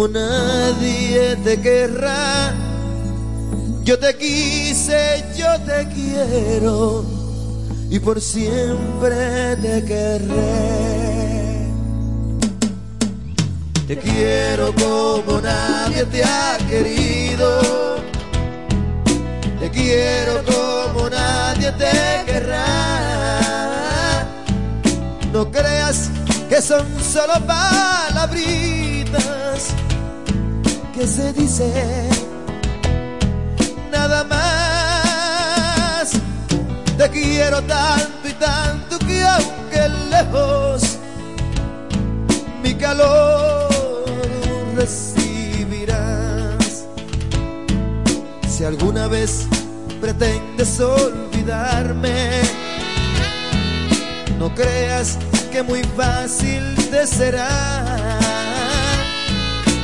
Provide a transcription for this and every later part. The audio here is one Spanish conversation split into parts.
como nadie te querrá. Yo te quise, yo te quiero y por siempre te querré. Te quiero como nadie te ha querido. Te quiero como nadie te querrá. No creas que son solo palabritas que se dicen nada más. Te quiero tanto y tanto que aunque lejos mi calor recibirás. Si alguna vez pretendes olvidarme, no creas que muy fácil te será.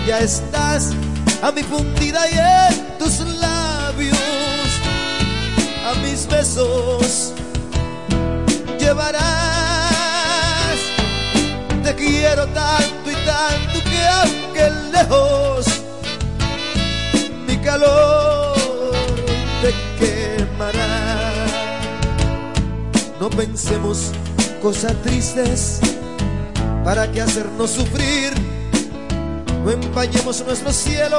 Ya estás a mi fundida y en tus labios, a mis besos llevarás. Te quiero tanto y tanto que aunque lejos mi calor te quemará. No pensemos cosas tristes para que hacernos sufrir. No empañemos nuestro cielo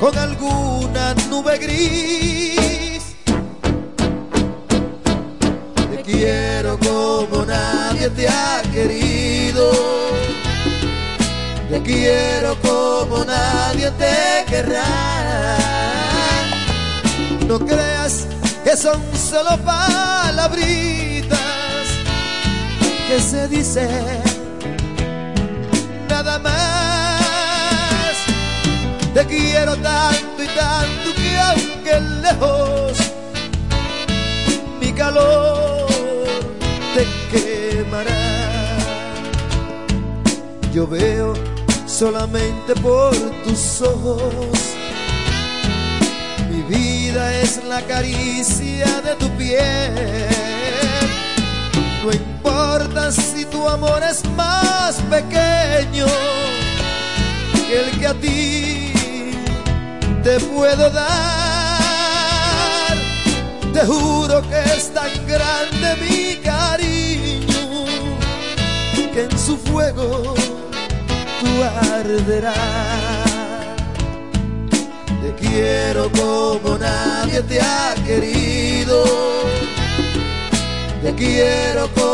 con alguna nube gris. Te quiero como nadie te ha querido. Te quiero como nadie te querrá. No creas que son solo palabritas que se dicen nada más. Te quiero tanto y tanto que aunque lejos mi calor te quemará. Yo veo solamente por tus ojos. Mi vida es la caricia de tu piel. No importa si tu amor es más pequeño que el que a ti te puedo dar. Te juro que es tan grande mi cariño que en su fuego tú arderá. Te quiero como nadie te ha querido. Te quiero como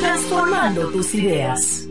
transformando tus ideas.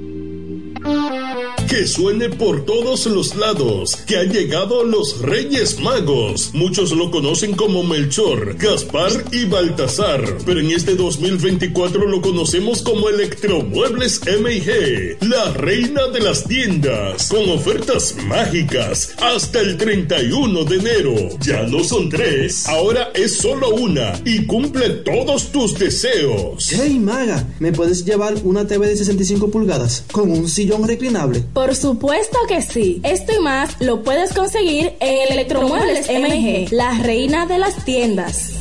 Que suene por todos los lados, que han llegado los Reyes Magos. Muchos lo conocen como Melchor, Gaspar y Baltasar, pero en este 2024 lo conocemos como Electromuebles MG, la reina de las tiendas, con ofertas mágicas hasta el 31 de enero. Ya no son tres, ahora es solo una y cumple todos tus deseos. Hey Maga, ¿me puedes llevar una TV de 65 pulgadas con un sillón reclinable? Por supuesto que sí. Esto y más lo puedes conseguir en Electromuebles MG, la reina de las tiendas.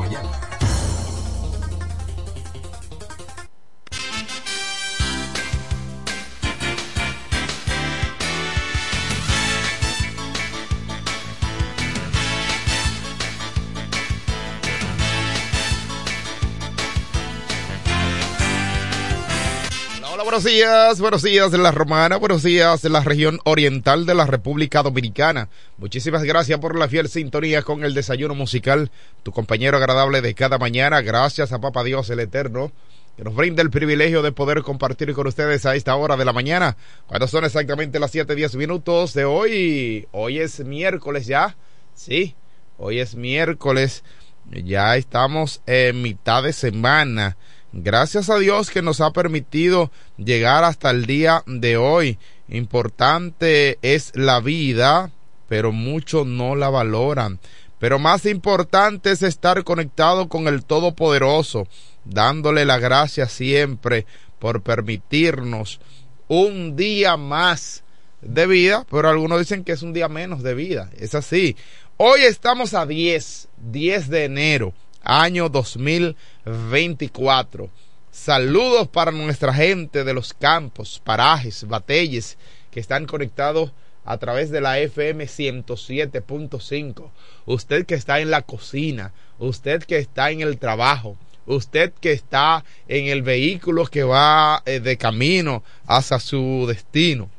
mañana. buenos días, buenos días de la Romana, buenos días de la región oriental de la República Dominicana. Muchísimas gracias por la fiel sintonía con el desayuno musical, tu compañero agradable de cada mañana. Gracias a Papa Dios el Eterno, que nos brinda el privilegio de poder compartir con ustedes a esta hora de la mañana, cuando son exactamente las 7, 10 minutos de hoy. Hoy es miércoles ya, sí, hoy es miércoles Ya estamos en mitad de semana. Gracias a Dios que nos ha permitido llegar hasta el día de hoy. Importante es la vida, pero muchos no la valoran. Pero más importante es estar conectado con el Todopoderoso, dándole la gracia siempre por permitirnos un día más de vida, pero algunos dicen que es un día menos de vida. Es así. Hoy estamos a 10, 10 de enero, año 2024. Saludos para nuestra gente de los campos, parajes, batelles que están conectados a través de la FM 107.5. Usted que está en la cocina, usted que está en el trabajo, usted que está en el vehículo que va eh, de camino hacia su destino.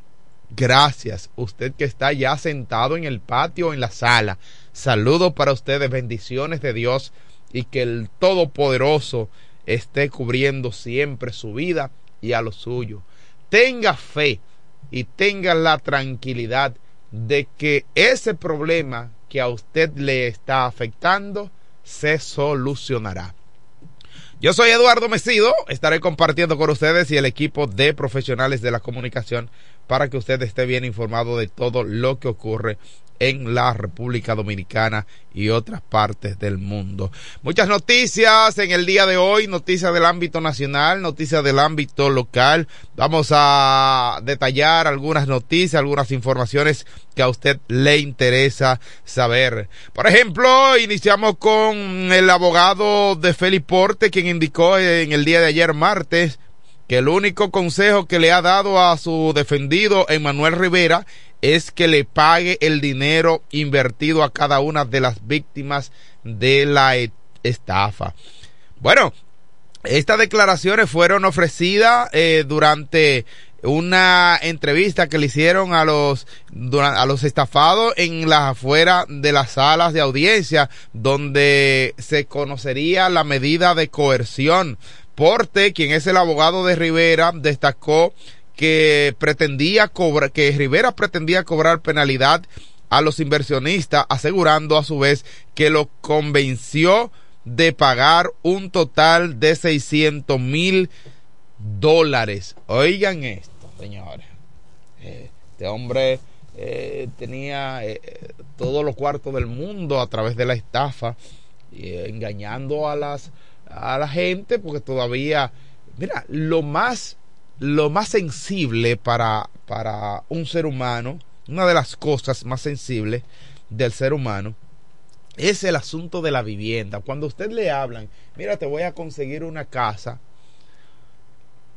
Gracias. Usted que está ya sentado en el patio o en la sala. Saludos para ustedes, bendiciones de Dios y que el Todopoderoso esté cubriendo siempre su vida y a lo suyo. Tenga fe y tenga la tranquilidad de que ese problema que a usted le está afectando se solucionará. Yo soy Eduardo Mesido, estaré compartiendo con ustedes y el equipo de profesionales de la comunicación para que usted esté bien informado de todo lo que ocurre en la República Dominicana y otras partes del mundo. Muchas noticias en el día de hoy, noticias del ámbito nacional, noticias del ámbito local. Vamos a detallar algunas noticias, algunas informaciones que a usted le interesa saber. Por ejemplo, iniciamos con el abogado de Felipe Porte, quien indicó en el día de ayer martes que el único consejo que le ha dado a su defendido Emanuel Rivera es que le pague el dinero invertido a cada una de las víctimas de la e-, estafa. Bueno, estas declaraciones fueron ofrecidas eh, durante una entrevista que le hicieron a los a los estafados en las afueras de las salas de audiencia donde se conocería la medida de coerción. Porte, quien es el abogado de Rivera, destacó que pretendía cobrar, que Rivera pretendía cobrar penalidad a los inversionistas, asegurando a su vez que lo convenció de pagar un total de 600 mil dólares. Oigan esto, señores. Eh, este hombre eh, tenía eh, todos los cuartos del mundo a través de la estafa, engañando a las a la gente, porque todavía, mira, lo más lo más sensible para, para un ser humano, una de las cosas más sensibles del ser humano, es el asunto de la vivienda. Cuando usted le hablan, mira, te voy a conseguir una casa,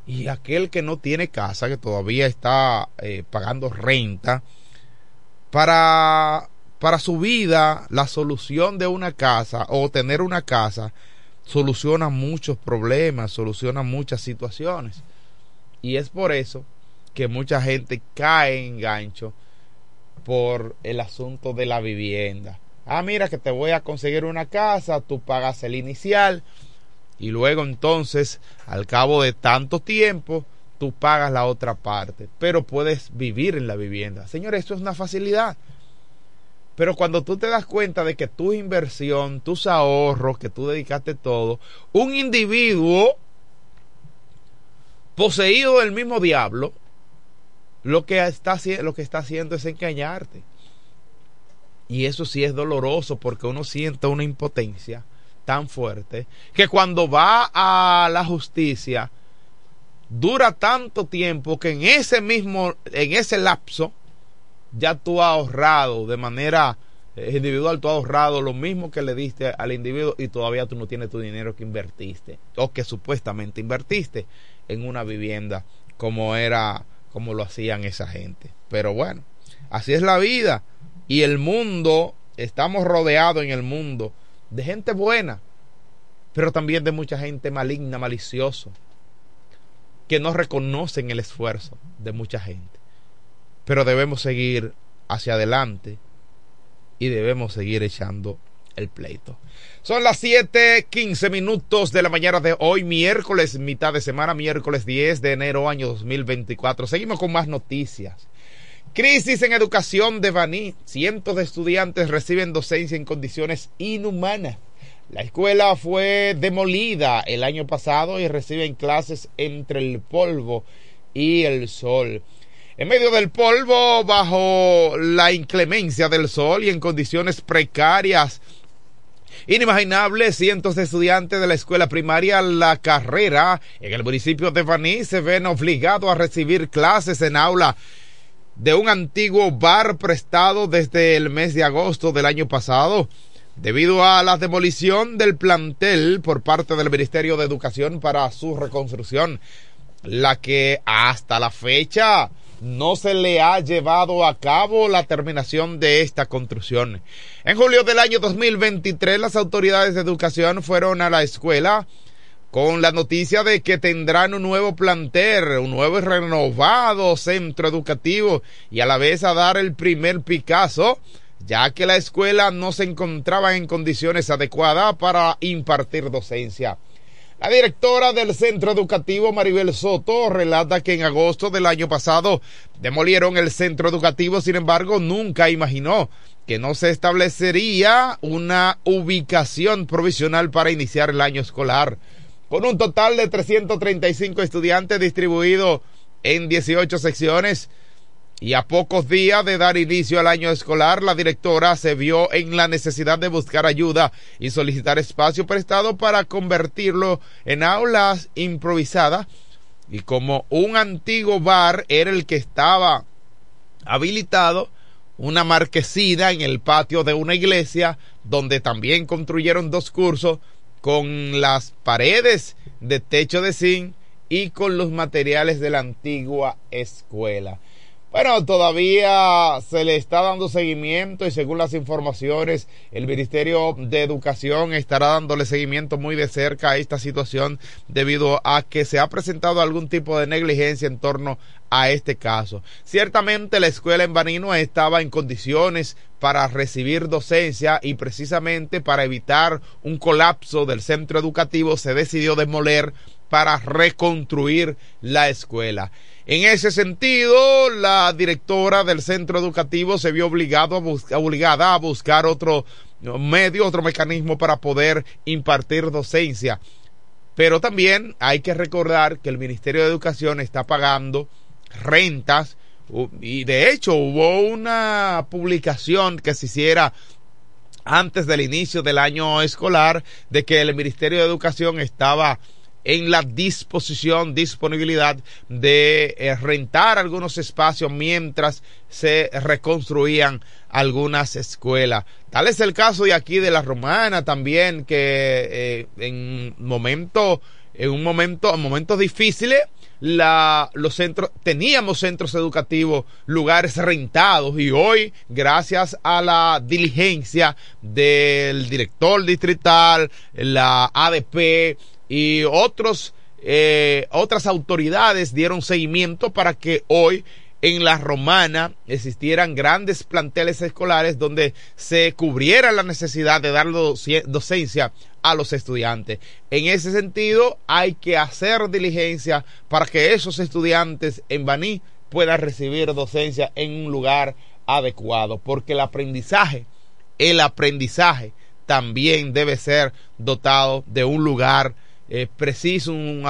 y aquel que no tiene casa, que todavía está eh, pagando renta, para, para su vida, la solución de una casa o tener una casa soluciona muchos problemas, soluciona muchas situaciones. Y es por eso que mucha gente cae en gancho por el asunto de la vivienda. Ah, mira que te voy a conseguir una casa, tú pagas el inicial y luego entonces, al cabo de tanto tiempo, tú pagas la otra parte, pero puedes vivir en la vivienda. Señores, esto es una facilidad. Pero cuando tú te das cuenta de que tu inversión, tus ahorros, que tú dedicaste todo, un individuo poseído del mismo diablo, lo que está, lo que está haciendo es engañarte. Y eso sí es doloroso porque uno siente una impotencia tan fuerte que cuando va a la justicia dura tanto tiempo que en ese mismo, en ese lapso, ya tú has ahorrado de manera eh, individual, tú has ahorrado lo mismo que le diste al individuo y todavía tú no tienes tu dinero que invertiste o que supuestamente invertiste en una vivienda como era, como lo hacían esa gente. Pero bueno, así es la vida. Y el mundo, estamos rodeados en el mundo de gente buena, pero también de mucha gente maligna, malicioso, que no reconocen el esfuerzo de mucha gente. Pero debemos seguir hacia adelante y debemos seguir echando el pleito. Son las 7:15 minutos de la mañana de hoy, miércoles, mitad de semana, miércoles 10 de enero, año 2024. Seguimos con más noticias. Crisis en educación de Baní. Cientos de estudiantes reciben docencia en condiciones inhumanas. La escuela fue demolida el año pasado y reciben clases entre el polvo y el sol. En medio del polvo, bajo la inclemencia del sol y en condiciones precarias, inimaginables, cientos de estudiantes de la escuela primaria La Carrera en el municipio de Baní se ven obligados a recibir clases en aula de un antiguo bar prestado desde el mes de agosto del año pasado. Debido a la demolición del plantel por parte del Ministerio de Educación para su reconstrucción, la que hasta la fecha no se le ha llevado a cabo la terminación de esta construcción. En julio del año 2023, las autoridades de educación fueron a la escuela con la noticia de que tendrán un nuevo plantel, un nuevo y renovado centro educativo y a la vez a dar el primer Picasso, ya que la escuela no se encontraba en condiciones adecuadas para impartir docencia. La directora del centro educativo Maribel Soto relata que en agosto del año pasado demolieron el centro educativo, sin embargo nunca imaginó que no se establecería una ubicación provisional para iniciar el año escolar. Con un total de 335 estudiantes distribuidos en 18 secciones, y a pocos días de dar inicio al año escolar, la directora se vio en la necesidad de buscar ayuda y solicitar espacio prestado para convertirlo en aulas improvisadas. Y como un antiguo bar era el que estaba habilitado, una marquesina en el patio de una iglesia, donde también construyeron dos cursos con las paredes de techo de zinc y con los materiales de la antigua escuela. Bueno, todavía se le está dando seguimiento y según las informaciones, el Ministerio de Educación estará dándole seguimiento muy de cerca a esta situación debido a que se ha presentado algún tipo de negligencia en torno a este caso. Ciertamente la escuela en Banino estaba en condiciones para recibir docencia y precisamente para evitar un colapso del centro educativo se decidió demoler para reconstruir la escuela. En ese sentido, la directora del centro educativo se vio obligado a obligada a buscar otro medio, otro mecanismo para poder impartir docencia. Pero también hay que recordar que el Ministerio de Educación está pagando rentas y de hecho hubo una publicación que se hiciera antes del inicio del año escolar de que el Ministerio de Educación estaba en la disposición, disponibilidad de eh, rentar algunos espacios mientras se reconstruían algunas escuelas. Tal es el caso de aquí de la Romana también, que eh, en momento, en un momento, en momentos difíciles, la, los centros, teníamos centros educativos, lugares rentados y hoy, gracias a la diligencia del director distrital, la ADP, y otros, eh, otras autoridades dieron seguimiento para que hoy en la romana existieran grandes planteles escolares donde se cubriera la necesidad de dar docencia a los estudiantes. En ese sentido, hay que hacer diligencia para que esos estudiantes en Baní puedan recibir docencia en un lugar adecuado, porque el aprendizaje, el aprendizaje también debe ser dotado de un lugar eh, preciso, un,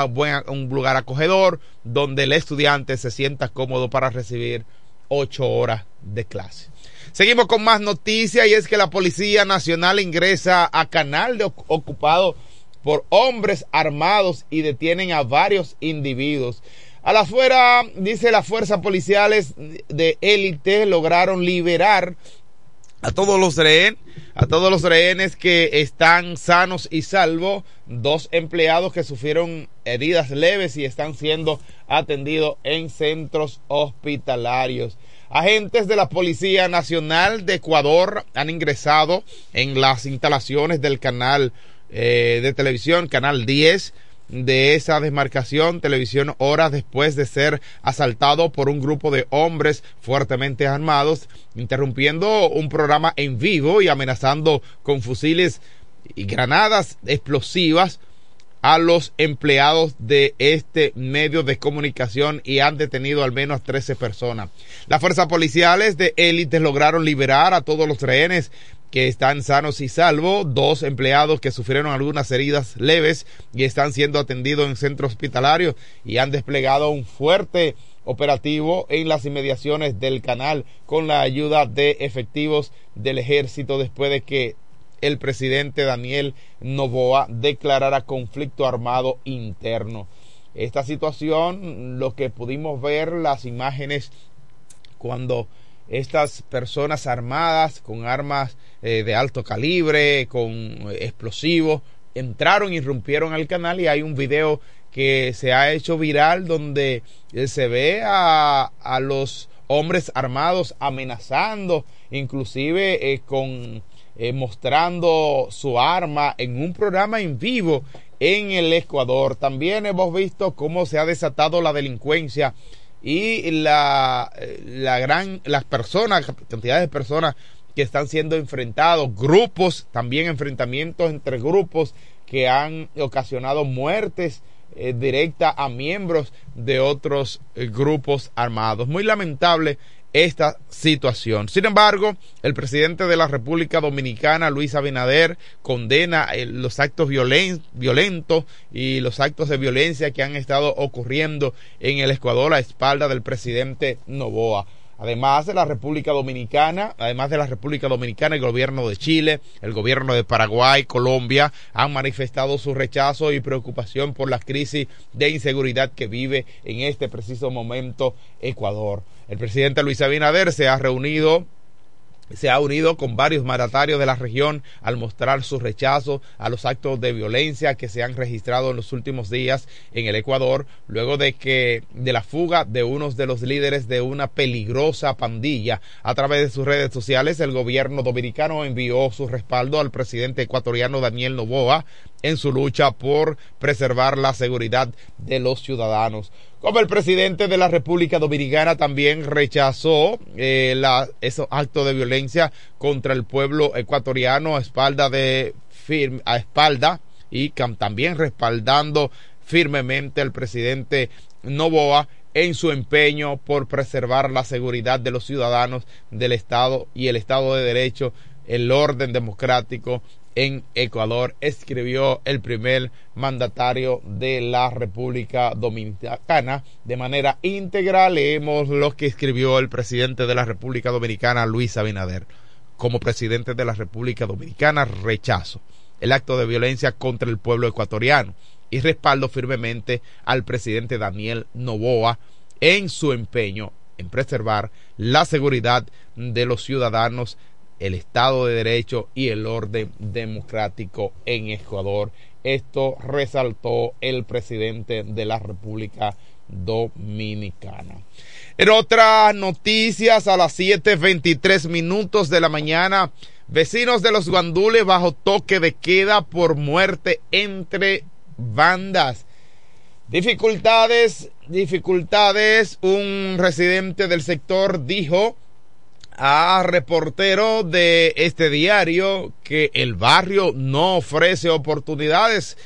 un lugar acogedor donde el estudiante se sienta cómodo para recibir ocho horas de clase. Seguimos con más noticias y es que la Policía Nacional ingresa a canal de ocupado por hombres armados y detienen a varios individuos. A la fuera, dice las fuerzas policiales de élite lograron liberar a todos los rehenes, a todos los rehenes que están sanos y salvos, dos empleados que sufrieron heridas leves y están siendo atendidos en centros hospitalarios. Agentes de la Policía Nacional de Ecuador han ingresado en las instalaciones del canal eh, de televisión, Canal 10, de esa desmarcación televisión horas después de ser asaltado por un grupo de hombres fuertemente armados, interrumpiendo un programa en vivo y amenazando con fusiles y granadas explosivas a los empleados de este medio de comunicación y han detenido al menos 13 personas. Las fuerzas policiales de élite lograron liberar a todos los rehenes que están sanos y salvos, dos empleados que sufrieron algunas heridas leves y están siendo atendidos en centro hospitalario y han desplegado un fuerte operativo en las inmediaciones del canal con la ayuda de efectivos del ejército después de que el presidente Daniel Novoa declarara conflicto armado interno. Esta situación, lo que pudimos ver, las imágenes cuando estas personas armadas con armas eh, de alto calibre, con explosivos, entraron y irrumpieron al canal y hay un video que se ha hecho viral donde eh, se ve a, a los hombres armados amenazando, inclusive eh, con mostrando su arma en un programa en vivo en el Ecuador. También hemos visto cómo se ha desatado la delincuencia y la, la gran, las personas, cantidad de personas que están siendo enfrentados, grupos, también enfrentamientos entre grupos que han ocasionado muertes eh, directas a miembros de otros eh, grupos armados. Muy lamentable esta situación. Sin embargo, el presidente de la República Dominicana, Luis Abinader, condena eh, los actos violentos y los actos de violencia que han estado ocurriendo en el Ecuador a espalda del presidente Novoa. Además de la República Dominicana, además de la República Dominicana, el gobierno de Chile, el gobierno de Paraguay, Colombia, han manifestado su rechazo y preocupación por la crisis de inseguridad que vive en este preciso momento Ecuador. El presidente Luis Abinader se ha reunido se ha unido con varios mandatarios de la región al mostrar su rechazo a los actos de violencia que se han registrado en los últimos días en el Ecuador, luego de que de la fuga de uno de los líderes de una peligrosa pandilla. A través de sus redes sociales, el gobierno dominicano envió su respaldo al presidente ecuatoriano Daniel Novoa en su lucha por preservar la seguridad de los ciudadanos. Como el presidente de la República Dominicana también rechazó eh, esos actos de violencia contra el pueblo ecuatoriano a espalda de firme, a espalda y también respaldando firmemente al presidente Novoa en su empeño por preservar la seguridad de los ciudadanos del Estado y el Estado de Derecho, el orden democrático en Ecuador, escribió el primer mandatario de la República Dominicana. De manera íntegra leemos lo que escribió el presidente de la República Dominicana, Luis Abinader. Como presidente de la República Dominicana, rechazo el acto de violencia contra el pueblo ecuatoriano y respaldo firmemente al presidente Daniel Novoa en su empeño en preservar la seguridad de los ciudadanos el Estado de Derecho y el orden democrático en Ecuador. Esto resaltó el presidente de la República Dominicana. En otras noticias, a las 7.23 minutos de la mañana, vecinos de los Guandules bajo toque de queda por muerte entre bandas. Dificultades, dificultades. Un residente del sector dijo a reportero de este diario que el barrio no ofrece oportunidades.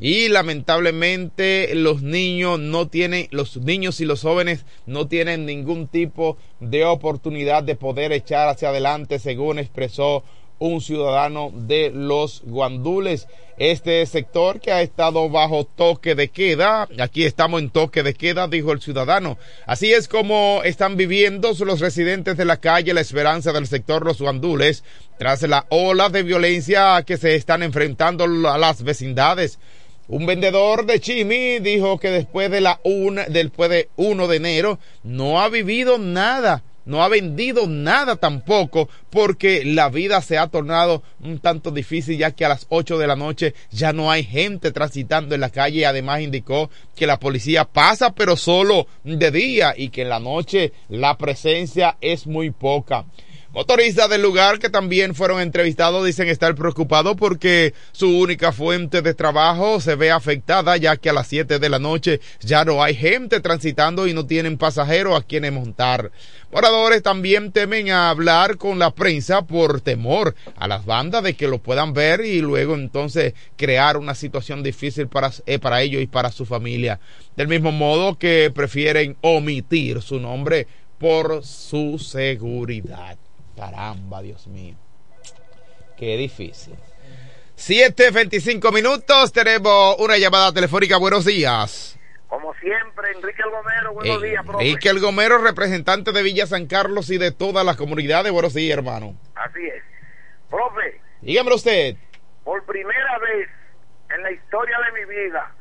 Y lamentablemente los niños no tienen, los niños y los jóvenes no tienen ningún tipo de oportunidad de poder echar hacia adelante, según expresó un ciudadano de los guandules. Este sector que ha estado bajo toque de queda, aquí estamos en toque de queda, dijo el ciudadano. Así es como están viviendo los residentes de la calle La Esperanza del sector Los Guandules, tras la ola de violencia que se están enfrentando a las vecindades. Un vendedor de Chimi dijo que después de la una, después de 1 de enero no ha vivido nada no ha vendido nada tampoco porque la vida se ha tornado un tanto difícil ya que a las 8 de la noche ya no hay gente transitando en la calle además indicó que la policía pasa pero solo de día y que en la noche la presencia es muy poca. Motoristas del lugar que también fueron entrevistados dicen estar preocupados porque su única fuente de trabajo se ve afectada ya que a las 7 de la noche ya no hay gente transitando y no tienen pasajeros a quienes montar. Moradores también temen a hablar con la prensa por temor a las bandas de que lo puedan ver y luego entonces crear una situación difícil para, eh, para ellos y para su familia. Del mismo modo que prefieren omitir su nombre por su seguridad. Caramba, Dios mío. Qué difícil. 7.25 minutos, tenemos una llamada telefónica. Buenos días. Como siempre, Enrique El Gomero, buenos días, profe. Enrique El Gomero, representante de Villa San Carlos y de todas las comunidades. Buenos días, hermano. Así es. Profe, Dígame usted. por primera vez en la historia de mi vida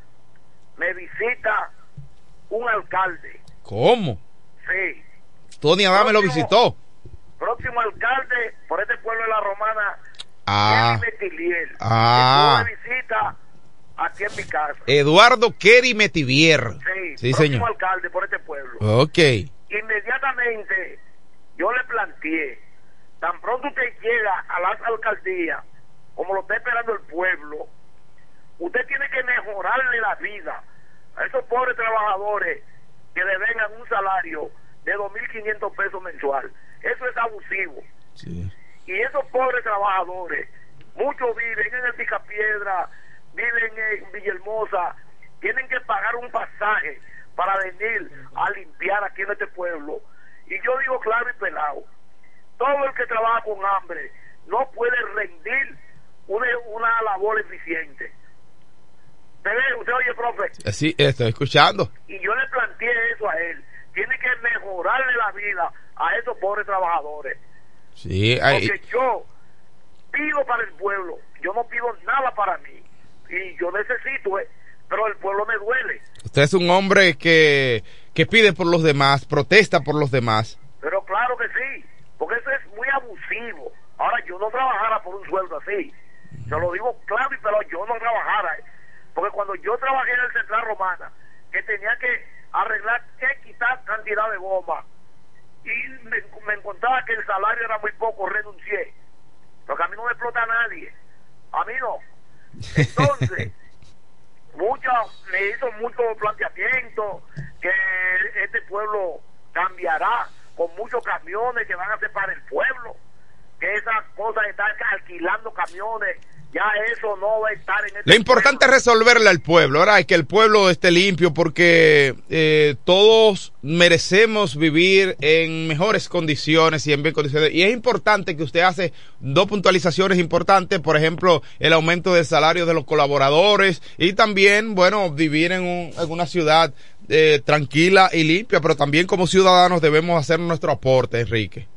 me visita un alcalde. ¿Cómo? Sí. Tony Adame lo visitó. Próximo alcalde por este pueblo de la Romana, Ah, Metiliel. Ah. Visita aquí en mi casa. Eduardo Kerry Metivier. Sí, Sí, próximo señor. alcalde por este pueblo. Ok. Inmediatamente yo le planteé, tan pronto usted llega a las alcaldías, como lo está esperando el pueblo, usted tiene que mejorarle la vida a esos pobres trabajadores que le vengan un salario de 2.500 pesos mensual. Eso es abusivo. Y esos pobres trabajadores, muchos viven en el Picapiedra, viven en Villahermosa, tienen que pagar un pasaje para venir a limpiar aquí en este pueblo. Y yo digo claro y pelado, todo el que trabaja con hambre no puede rendir una, una labor eficiente. ¿Usted oye, profe? Sí, estoy escuchando. Y yo le planteé eso a él. Tiene que mejorarle la vida a esos pobres trabajadores. Sí, hay- Porque yo pido para el pueblo, yo no pido nada para mí. Y yo necesito, eh, pero el pueblo me duele. usted es un hombre que, que pide por los demás, protesta por los demás. Pero claro que sí, porque eso es muy abusivo. Ahora, yo no trabajara por un sueldo así. Se lo digo claro y pero yo no trabajara. eh. Porque cuando yo trabajé en el Central Romana, que tenía que arreglar X tal cantidad de bombas, y me, me encontraba que el salario era muy poco, renuncié. Porque a mí no me explota nadie. A mí no. Entonces, mucho, me hizo mucho planteamiento que este pueblo cambiará con muchos camiones que van a ser para el pueblo, que esas cosas estar alquilando camiones, ya eso no va a estar en este Lo importante es resolverle al pueblo, ahora que el pueblo esté limpio porque eh, todos merecemos vivir en mejores condiciones y en bien condiciones. Y es importante que usted hace dos puntualizaciones importantes, por ejemplo, el aumento del salario de los colaboradores y también, bueno, vivir en, un- en una ciudad eh, tranquila y limpia, pero también como ciudadanos debemos hacer nuestro aporte, Enrique.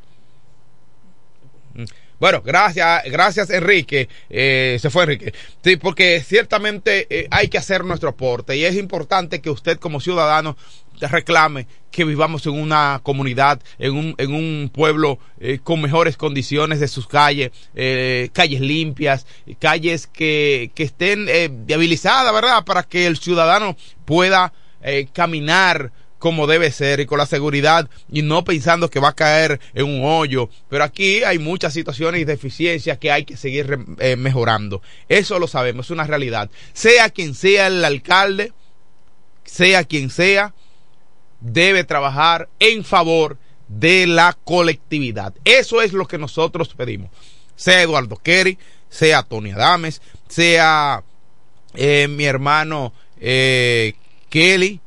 Mm. Bueno, gracias, gracias Enrique. Eh, se fue Enrique. Sí, porque ciertamente eh, hay que hacer nuestro aporte y es importante que usted como ciudadano reclame que vivamos en una comunidad, en un, en un pueblo eh, con mejores condiciones de sus calles, eh, calles limpias, calles que, que estén eh, viabilizadas, ¿verdad? Para que el ciudadano pueda eh, caminar como debe ser y con la seguridad y no pensando que va a caer en un hoyo. Pero aquí hay muchas situaciones y deficiencias que hay que seguir eh, mejorando. Eso lo sabemos, es una realidad. Sea quien sea el alcalde, sea quien sea, debe trabajar en favor de la colectividad. Eso es lo que nosotros pedimos. Sea Eduardo Kerry, sea Tony Adames, sea eh, mi hermano eh, Kelly,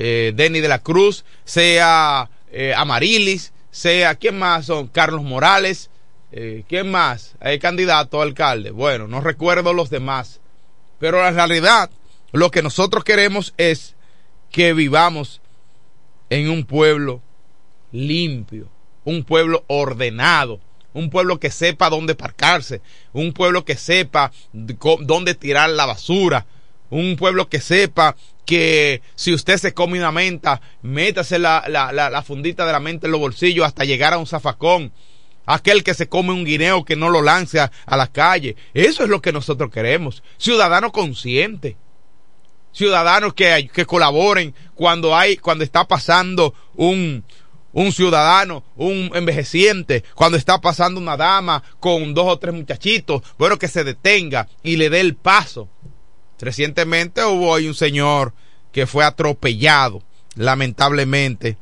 eh, Denny de la Cruz, sea eh, Amarilis, sea, ¿quién más son? Carlos Morales, eh, ¿quién más? Hay candidato a alcalde. Bueno, no recuerdo los demás. Pero la realidad, lo que nosotros queremos es que vivamos en un pueblo limpio, un pueblo ordenado, un pueblo que sepa dónde parcarse, un pueblo que sepa dónde tirar la basura, un pueblo que sepa que si usted se come una menta, métase la, la, la, fundita de la menta en los bolsillos hasta llegar a un zafacón. Aquel que se come un guineo que no lo lance a, la calle. Eso es lo que nosotros queremos. Ciudadano consciente ciudadanos que, que colaboren cuando hay, cuando está pasando un, un ciudadano, un envejeciente, cuando está pasando una dama con dos o tres muchachitos, bueno, que se detenga y le dé el paso. Recientemente hubo ahí un señor que fue atropellado, lamentablemente,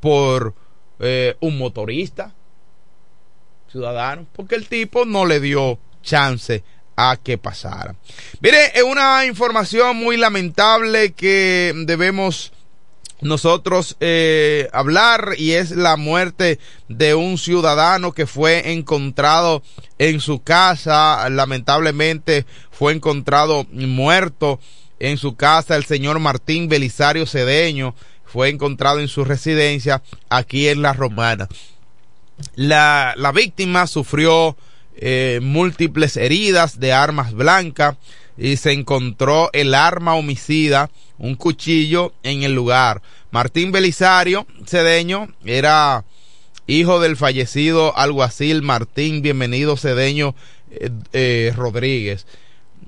por eh, un motorista ciudadano, porque el tipo no le dio chance a que pasara. Mire, es una información muy lamentable que debemos nosotros eh, hablar y es la muerte de un ciudadano que fue encontrado en su casa, lamentablemente fue encontrado muerto en su casa el señor Martín Belisario Cedeño, fue encontrado en su residencia aquí en La Romana. La, la víctima sufrió eh, múltiples heridas de armas blancas y se encontró el arma homicida, un cuchillo en el lugar. Martín Belisario Cedeño era hijo del fallecido alguacil Martín Bienvenido Cedeño eh, eh, Rodríguez.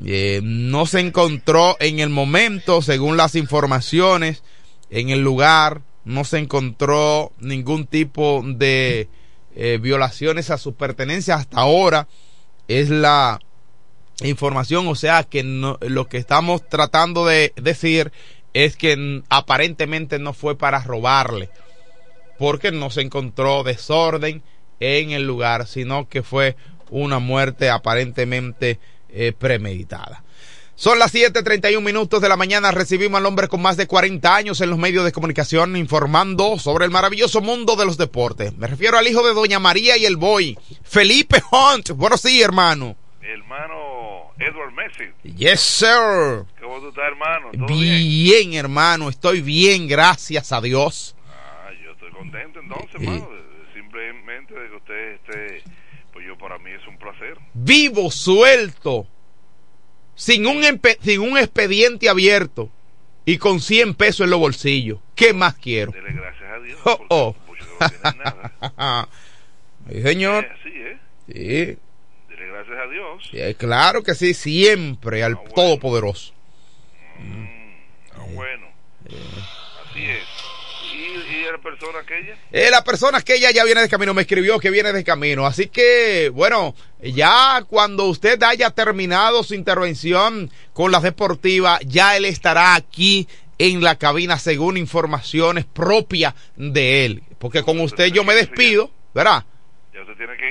Eh, no se encontró en el momento, según las informaciones, en el lugar, no se encontró ningún tipo de violaciones a sus pertenencias hasta ahora. Es la información, o sea que lo que estamos tratando de decir es que aparentemente no fue para robarle, porque no se encontró desorden en el lugar, sino que fue una muerte aparentemente eh, premeditada. Son las 7:31 minutos de la mañana. Recibimos al hombre con más de 40 años en los medios de comunicación informando sobre el maravilloso mundo de los deportes. Me refiero al hijo de Doña María y el Boy, Felipe Hunt. Bueno, sí, hermano. Hermano Edward Messi. Yes, sir. ¿Cómo tú estás, hermano? bien, hermano. Estoy bien, gracias a Dios. Ah, yo estoy contento entonces, hermano. Simplemente de que usted esté, pues yo para mí es un placer. Vivo, suelto, sin un, sin un expediente abierto y con 100 pesos en los bolsillos. ¿Qué más quiero? Dele gracias a Dios. Oh, oh. nada. sí, señor. ¿eh? Sí gracias a Dios. claro que sí, siempre al ah, Todopoderoso. Mm, ah, bueno, así es. ¿Y, la persona aquella? Eh, la persona aquella ya viene de camino, me escribió que viene de camino. Así que, bueno, ya cuando usted haya terminado su intervención con la deportiva, ya él estará aquí en la cabina según informaciones propias de él. Porque con usted yo me despido, ¿verdad?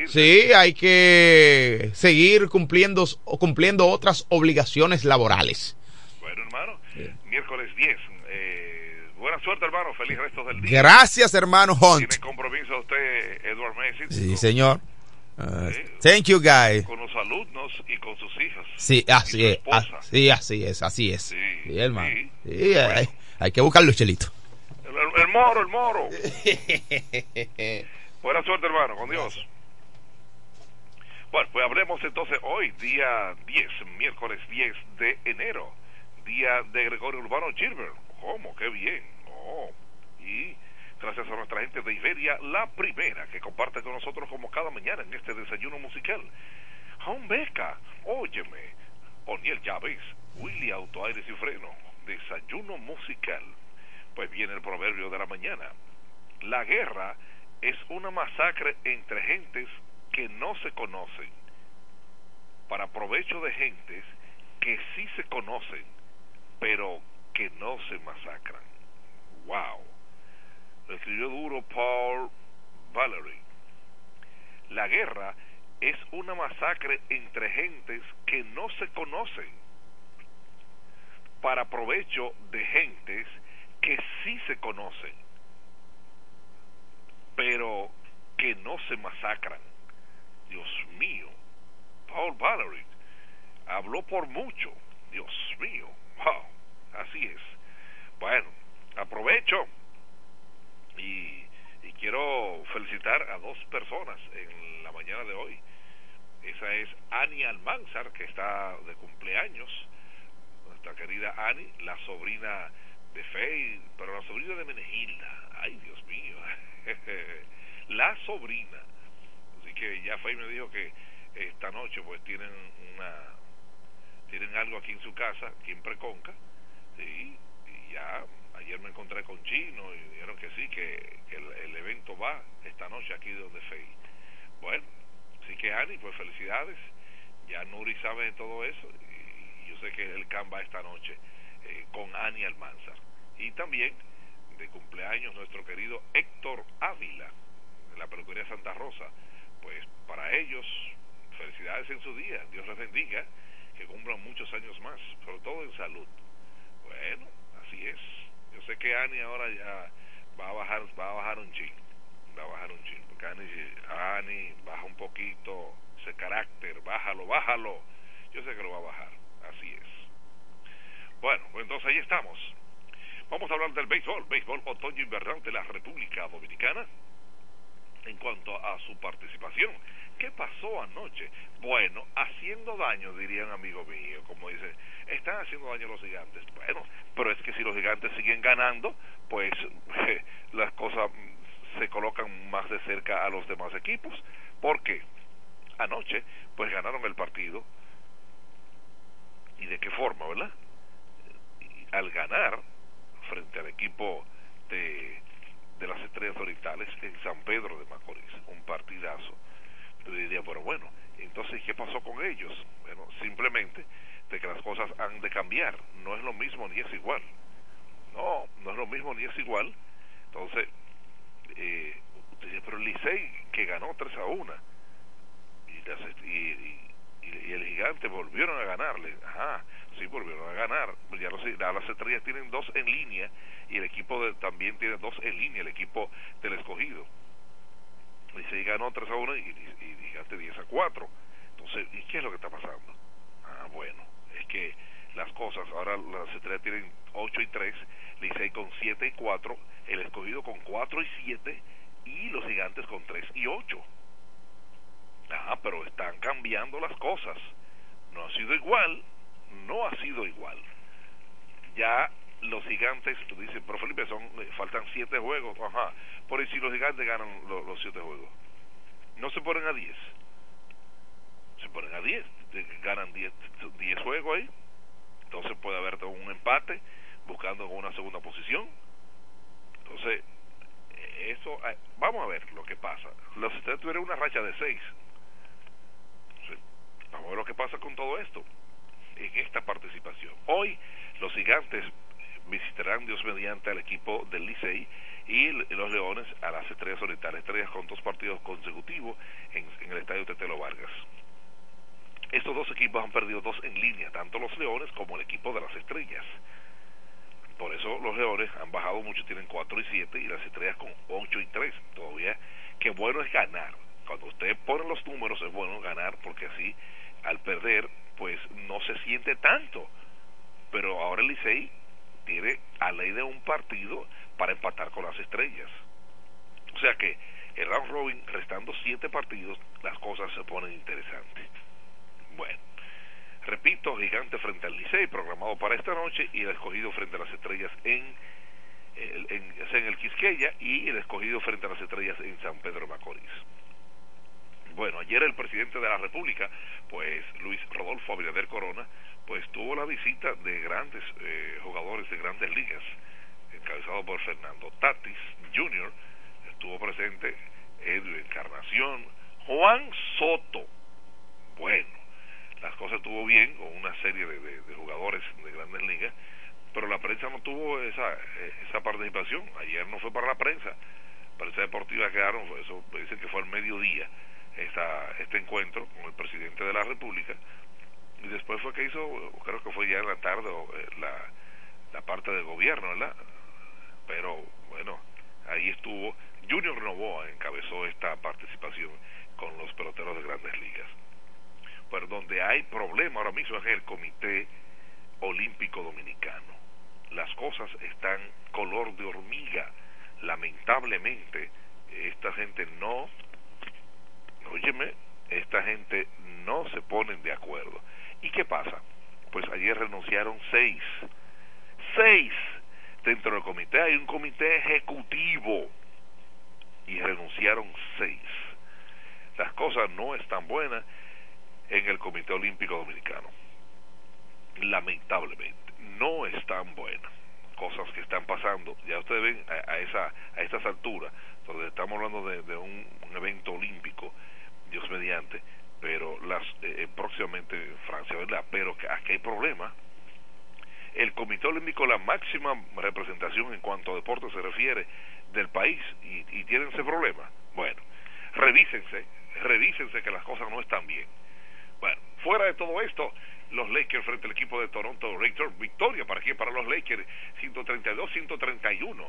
Sí, hay que seguir cumpliendo, cumpliendo otras obligaciones laborales. Bueno, hermano, miércoles 10. Eh, buena suerte, hermano. Feliz resto del día. Gracias, hermano Hunt. Tiene compromiso usted, Edward Messi. Sí, señor. Uh, thank you, guys. Con los alumnos y con sus hijas. Sí, así es. Así, así es, así es. Sí, hermano. Sí, hay, hay, que buscarlo, Chelito. El, el moro, el moro. Buena suerte, hermano, con Dios. Bueno, pues hablemos entonces hoy, día 10, miércoles 10 de enero, día de Gregorio Urbano Gilbert. ¿Cómo? ¡Qué bien! Oh. Y gracias a nuestra gente de Iberia, la primera que comparte con nosotros como cada mañana en este desayuno musical. Jaun Beca, óyeme, Oniel Llaves, Willy Auto Aires y Freno, desayuno musical. Pues viene el proverbio de la mañana. La guerra es una masacre entre gentes que no se conocen, para provecho de gentes que sí se conocen, pero que no se masacran. ¡Wow! Lo escribió duro Paul Valery. La guerra es una masacre entre gentes que no se conocen, para provecho de gentes que sí se conocen pero que no se masacran. Dios mío, Paul Valery habló por mucho. Dios mío, wow, así es. Bueno, aprovecho y, y quiero felicitar a dos personas en la mañana de hoy. Esa es Annie Almanzar, que está de cumpleaños. Nuestra querida Annie, la sobrina de Fey, pero la sobrina de Menegilda. Ay, Dios mío. la sobrina. Así que ya Fey me dijo que esta noche pues tienen una tienen algo aquí en su casa, aquí en Preconca, y ya ayer me encontré con Chino y dijeron que sí, que, el, evento va esta noche aquí donde Fey. Bueno, así que Ani, pues felicidades, ya Nuri sabe de todo eso, y, yo sé que el CAM va esta noche eh, con Ani Almanzar. Y también de cumpleaños nuestro querido Héctor Ávila, de la peluquería Santa Rosa. Pues para ellos, felicidades en su día, Dios les bendiga, que cumplan muchos años más, sobre todo en salud. Bueno, así es. Yo sé que Ani ahora ya va a bajar, va a bajar un chin, va a bajar un chin, porque Ani, Ani baja un poquito ese carácter, bájalo, bájalo. Yo sé que lo va a bajar, así es. Bueno, entonces ahí estamos. Vamos a hablar del béisbol, béisbol otoño invernal de la República Dominicana. En cuanto a su participación, ¿qué pasó anoche? Bueno, haciendo daño, diría un amigo mío, como dice, están haciendo daño los gigantes. Bueno, pero es que si los gigantes siguen ganando, pues las cosas se colocan más de cerca a los demás equipos. ¿Por qué? Anoche, pues ganaron el partido. ¿Y de qué forma, verdad? Al ganar frente al equipo de, de las estrellas orientales en San Pedro de Macorís, un partidazo. Yo diría, pero bueno, entonces, ¿qué pasó con ellos? Bueno, simplemente de que las cosas han de cambiar, no es lo mismo ni es igual. No, no es lo mismo ni es igual. Entonces, eh, pero el Licey que ganó 3 a 1 y, y, y, el gigante volvieron a ganarle. Ajá, sí, volvieron a ganar. Ya los, las estrellas tienen dos en línea y el equipo de, también tiene dos en línea, el equipo del escogido. Y ganó 3 a 1 y, y, gigante 10 a 4. Entonces, ¿y qué es lo que está pasando? Ah, bueno, es que las cosas, ahora las estrellas tienen 8 y 3, Licey con 7 y 4, el escogido con 4 y 7 y los gigantes con 3 y 8. Ah, pero están cambiando las cosas. No ha sido igual, no ha sido igual. Ya los gigantes, tú dices, pero Felipe, son, eh, faltan siete juegos, ajá. Por si los gigantes ganan los, siete juegos, no se ponen a diez. Se ponen a diez, ganan diez, diez juegos ahí. Entonces puede haber un empate buscando una segunda posición. Entonces, eso, eh, vamos a ver lo que pasa. Los ustedes tuvieron una racha de seis Vamos a ver lo que pasa con todo esto en esta participación. Hoy los gigantes visitarán Dios mediante al equipo del Licey y los Leones a las Estrellas Orientales, Estrellas con dos partidos consecutivos en, el estadio Tetelo Vargas. Estos dos equipos han perdido dos en línea, tanto los Leones como el equipo de las Estrellas. Por eso los Leones han bajado mucho, tienen 4 y 7 y las Estrellas con 8 y 3. Todavía, qué bueno es ganar. Cuando usted pone los números es bueno ganar porque así al perder, pues no se siente tanto. Pero ahora el Licey tiene a ley de un partido para empatar con las estrellas. O sea que el round robin, restando siete partidos, las cosas se ponen interesantes. Bueno, repito, gigante frente al Licey, programado para esta noche, y el escogido frente a las estrellas en, en, en el Quisqueya y el escogido frente a las estrellas en San Pedro Macorís. Bueno, ayer el presidente de la República, pues Luis Rodolfo Abinader Corona, pues tuvo la visita de grandes eh, jugadores de grandes ligas, encabezado por Fernando Tatis Jr., estuvo presente Edwin Encarnación, Juan Soto. Bueno, las cosas estuvo bien con una serie de, jugadores de grandes ligas, pero la prensa no tuvo esa, eh, esa participación. Ayer no fue para la prensa. Prensa deportiva quedaron, eso dicen que fue al mediodía esta, este encuentro con el presidente de la República y después fue que hizo, creo que fue ya en la tarde eh, la, la parte del gobierno, ¿verdad? Pero bueno, ahí estuvo, Junior Novoa encabezó esta participación con los peloteros de grandes ligas. Pero donde hay problema ahora mismo es el Comité Olímpico Dominicano. Las cosas están color de hormiga. Lamentablemente, esta gente no óyeme, esta gente no se ponen de acuerdo. ¿Y qué pasa? Pues ayer renunciaron seis. Seis. Dentro del comité hay un comité ejecutivo. Y renunciaron seis. Las cosas no están buenas en el Comité Olímpico Dominicano. Lamentablemente, no están buenas. Cosas que están pasando. Ya ustedes ven a, esa, a estas alturas, donde estamos hablando de, un evento olímpico Dios mediante, pero las eh, eh, próximamente en Francia, ¿verdad? Pero aquí hay problema. El Comité Olímpico la máxima representación en cuanto a deporte se refiere del país y, y tienen ese problema. Bueno, revísense, revísense que las cosas no están bien. Bueno, fuera de todo esto, los Lakers frente al equipo de Toronto Raptors, victoria para quién, para los Lakers, 132-131.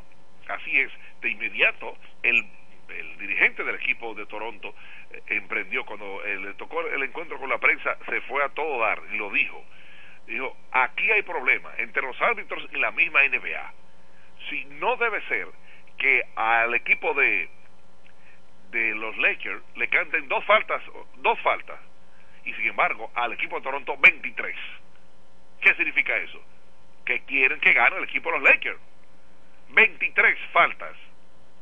Así es, de inmediato el, el dirigente del equipo de Toronto eh, emprendió cuando eh, le tocó el encuentro con la prensa, se fue a todo dar y lo dijo. Dijo, aquí hay problema entre los árbitros y la misma NBA. Si no debe ser que al equipo de de los Lakers le canten dos faltas, dos faltas, y sin embargo al equipo de Toronto 23. ¿Qué significa eso? Que quieren que gane el equipo de los Lakers. 23 faltas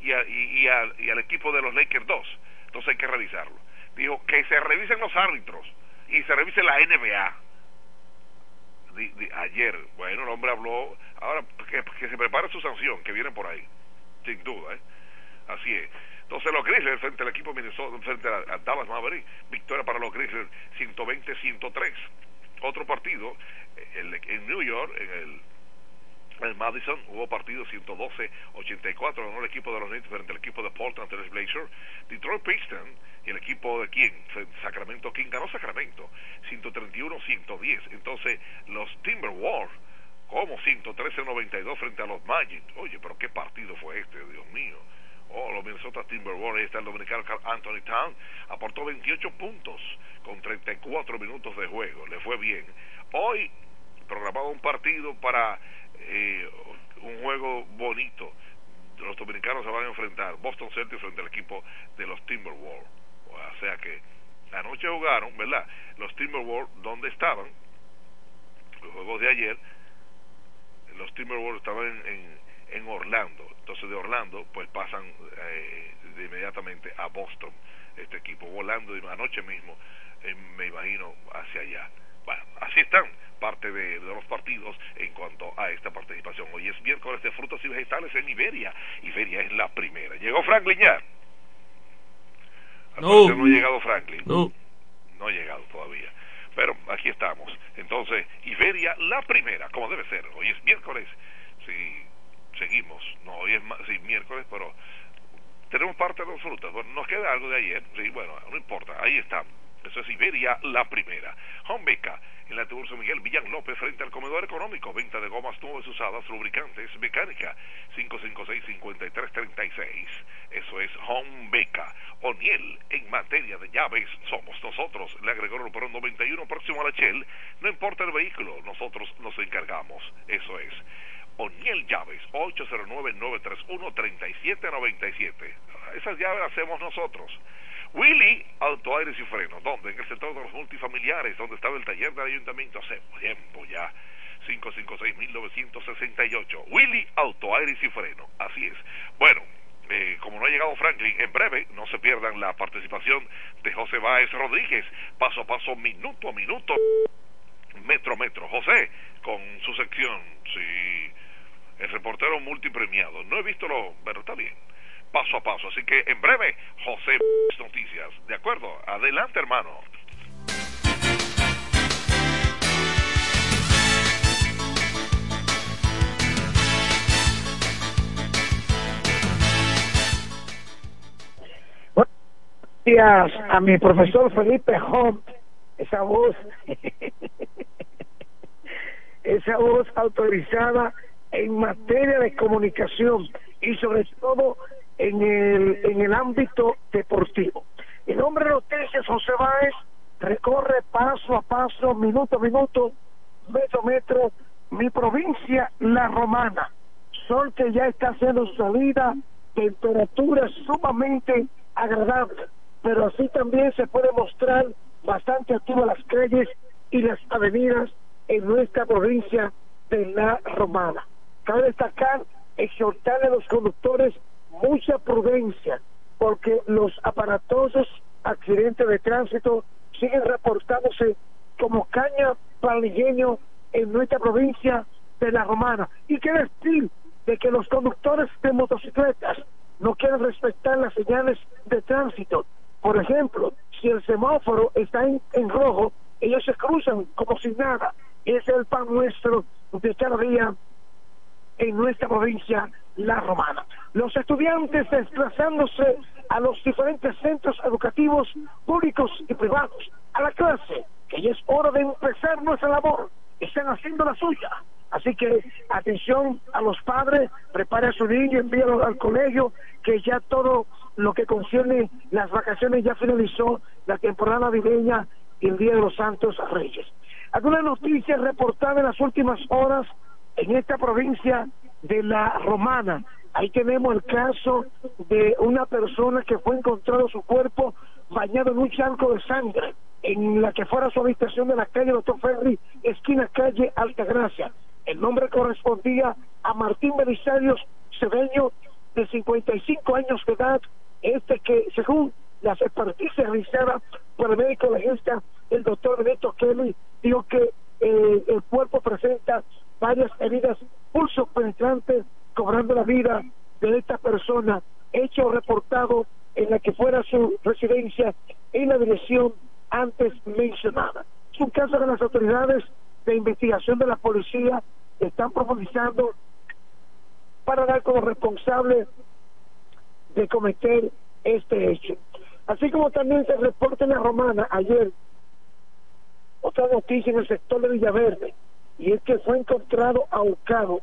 y, y, al, y al equipo de los Lakers 2. Entonces hay que revisarlo. Dijo que se revisen los árbitros y se revise la NBA. ayer, bueno, el hombre habló, ahora que, se prepare su sanción, que viene por ahí, sin duda, ¿eh? Así es. Entonces los Grizzlies frente al equipo Minnesota, frente a, Dallas Maverick, victoria para los Grizzlies 120-103. Otro partido el, en New York, en el, en Madison, hubo partido 112-84, ganó el equipo de los Knicks frente al equipo de Portland Trail Blazers. Detroit Pistons y el equipo de quién, Sacramento King ganó Sacramento 131-110. Entonces los Timberwolves como 113-92 frente a los Magic. Oye, pero qué partido fue este, Dios mío oh, los Minnesota Timberwolves, ahí está el dominicano Anthony Town, aportó 28 puntos con 34 minutos de juego, le fue bien. Hoy programado un partido para eh, un juego bonito. Los dominicanos se van a enfrentar, Boston Celtics frente al equipo de los Timberwolves. O sea que anoche jugaron, ¿verdad? Los Timberwolves, ¿dónde estaban? Los juegos de ayer, los Timberwolves estaban en en Orlando. Entonces de Orlando pues pasan eh, de inmediatamente a Boston, este equipo, volando anoche mismo, eh, me imagino, hacia allá. Bueno, así están parte de, los partidos en cuanto a esta participación. Hoy es miércoles de frutas y vegetales en Iberia. Iberia es la primera. ¿Llegó Franklin ya? No. no ha llegado Franklin. No. No ha llegado todavía. Pero aquí estamos. Entonces, Iberia la primera, como debe ser. Hoy es miércoles. Sí, seguimos. No, hoy es sí, miércoles, pero tenemos parte de los frutas. Bueno, nos queda algo de ayer. Sí, bueno, no importa, ahí está. Eso es Iberia, la primera. Beca en la Tiburcio Miguel Villán López, frente al comedor económico. Venta de gomas nuevas usadas, lubricantes, mecánica. 556-5336. Eso es Beca Oniel, en materia de llaves, somos nosotros. Le agregó el un 91 próximo a la Shell. No importa el vehículo, nosotros nos encargamos. Eso es. Oniel Llaves, 809-931-3797. Esas llaves las hacemos nosotros. Willy Auto Aires y Frenos, ¿dónde? En el sector de los multifamiliares, donde estaba el taller del ayuntamiento hace tiempo ya. 556-1968. Willy Auto Aires y Freno, así es. Bueno, eh, como no ha llegado Franklin, en breve no se pierdan la participación de José Báez Rodríguez, paso a paso, minuto a minuto, metro a metro. José, con su sección, sí el reportero multipremiado. No he visto lo, pero está bien, paso a paso. Así que en breve, José Noticias. ¿De acuerdo? Adelante, hermano. Gracias a mi profesor Felipe Hom, esa voz, esa voz autorizada en materia de comunicación y sobre todo en el, en el ámbito deportivo. El hombre de noticias, José Báez, recorre paso a paso, minuto a minuto, metro a metro, mi provincia, La Romana. Sol que ya está haciendo salida, temperatura sumamente agradable, pero así también se puede mostrar bastante activo las calles y las avenidas en nuestra provincia de La Romana. Cabe destacar, exhortarle a los conductes mucha prudencia, porque los aparatosos accidentes de tránsito siguen reportándose como caña paligueño en nuestra provincia de La Romana. Y qué decir de que los conductores de motocicletas no quieren respetar las señales de tránsito. Por ejemplo, si el semáforo está en, en rojo, ellos se cruzan como si nada. Es el pan nuestro de cada día en nuestra provincia, La Romana. Los estudiantes desplazándose a los diferentes centros educativos públicos y privados, a la clase, que ya es gran labor, están haciendo la suya. Así que atención a los padres, prepare a su niño, envíalo al colegio, que ya todo lo que concierne las vacaciones ya finalizó, la temporada navideña y el Día de los Santos Reyes. Algunas noticias reportadas en las últimas horas en esta provincia de la Romana. Ahí tenemos el caso de una persona que fue encontrado su cuerpo bañado en un charco de sangre en la que fuera su habitación de la calle Doctor Ferri, esquina calle Altagracia. El nombre correspondía a Martín Belisarios Cedeño, de 55 años de edad, este que, según las experticias realizadas por el médico legista, el doctor Benito Kelly, dijo que eh, el cuerpo presenta varias heridas pulso penetrantes, cobrando la vida de esta persona, hecho reportado en la que fuera su residencia en la dirección antes mencionada. Es un caso que las autoridades de investigación de la policía están profundizando para dar como responsable de cometer este hecho. Así como también se reporta en la romana ayer otra noticia en el sector de Villaverde, y es que fue encontrado ahorcado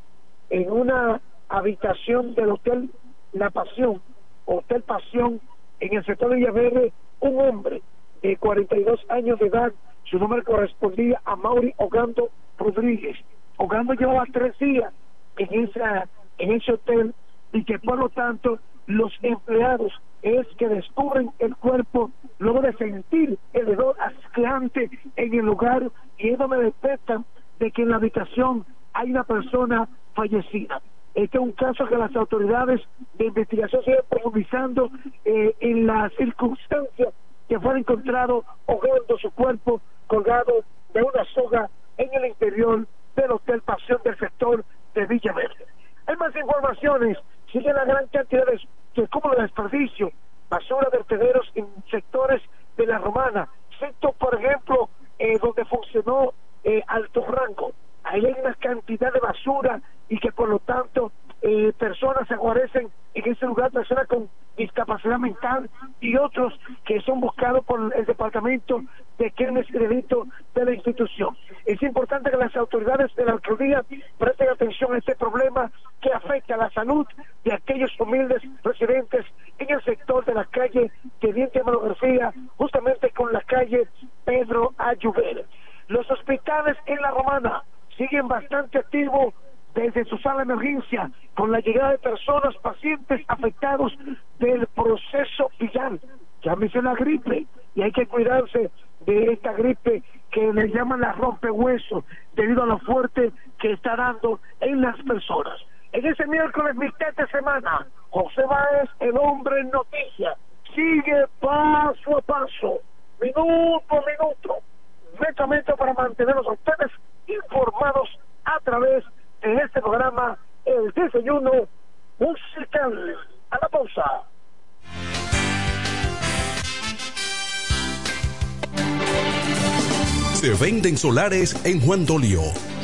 en una habitación del Hotel La Pasión, Hotel Pasión, en el sector de Villaverde, un hombre de 42 años de edad, su nombre correspondía a Mauri Ogando Rodríguez. Ogando llevaba tres días en, esa, en ese hotel y que por lo tanto los empleados es que descubren el cuerpo luego de sentir el hedor asqueante en el lugar y es donde detectan de que en la habitación hay una persona fallecida. Este es un caso que las autoridades de investigación siguen profundizando eh, en las circunstancias que fue encontrado ahogando su cuerpo colgado de una soga en el interior del Hotel Pasión del sector de Villaverde. Hay más informaciones, sigue la gran cantidad de, de de desperdicio, basura, vertederos en sectores de la Romana, sector, por ejemplo, eh, donde funcionó eh, Alto Rango. Ahí hay una cantidad de basura y que por lo tanto eh, personas se aguarecen en ese lugar, personas con discapacidad mental y otros que son buscados por el Departamento de Crímenes y Delitos de la institución. Es importante que las autoridades de la alcaldía presten atención a este problema que afecta a la salud de aquellos humildes residentes en el sector de la calle Teniente Amaro García, justamente con la calle Pedro Ayuber. En la Romana siguen bastante activos desde su sala de emergencia con la llegada de personas, pacientes afectados del proceso viral. Llámese la gripe y hay que cuidarse de esta gripe que le llaman la rompehueso debido a lo fuerte que está dando en las personas. En ese miércoles, mitad de semana, José Báez, el hombre en noticia, sigue paso a paso, minuto a minuto, netamente para mantenerlos a ustedes informados a través en este programa El Desayuno Musical. A la pausa. Se venden solares en Juan Dolio,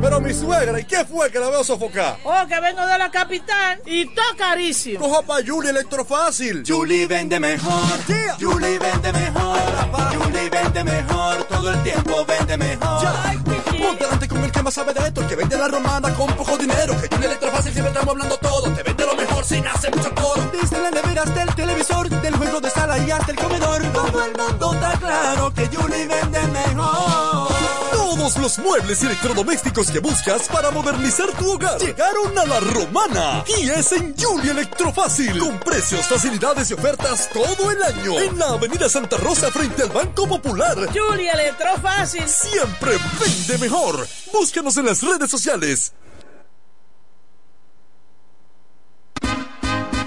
Pero mi suegra, ¿y qué fue que la veo sofocar? Oh, que vengo de la capital y todo carísimo. Coja pa' Julie Electrofácil. Julie vende mejor. Julie vende mejor. Julie vende mejor. Todo el tiempo vende mejor. Ponte delante con el que más sabe de esto, el que vende la romana con poco dinero. Que Julie Electrofácil siempre estamos hablando todo. Te vende lo mejor sin hacer mucho coro. Desde la nevera hasta el televisor, del juego de sala y hasta el comedor. Todo el mundo está claro que Julie vende mejor. Todos los muebles y electrodomésticos que buscas para modernizar tu hogar llegaron a la romana. Y es en Julie Electrofácil. Con precios, facilidades y ofertas todo el año. En la Avenida Santa Rosa frente al Banco Popular. Julie Electrofácil. Siempre vende mejor. Búscanos en las redes sociales.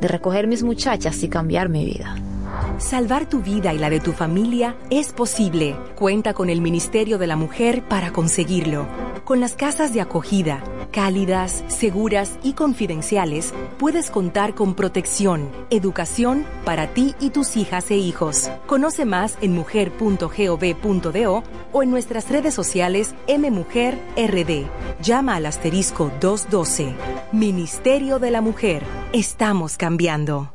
de recoger mis muchachas y cambiar mi vida. Salvar tu vida y la de tu familia es posible. Cuenta con el Ministerio de la Mujer para conseguirlo. Con las casas de acogida, cálidas, seguras y confidenciales, puedes contar con protección, educación para ti y tus hijas e hijos. Conoce más en mujer.gov.do o en nuestras redes sociales MMujerRD. Llama al asterisco 212. Ministerio de la Mujer. Estamos cambiando.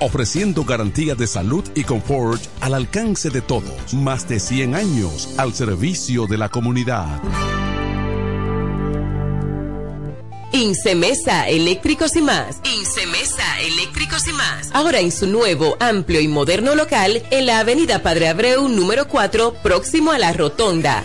ofreciendo garantía de salud y confort al alcance de todos. Más de 100 años al servicio de la comunidad. Incemesa Eléctricos y más. Incemesa Eléctricos y más. Ahora en su nuevo, amplio y moderno local en la Avenida Padre Abreu número 4, próximo a la Rotonda.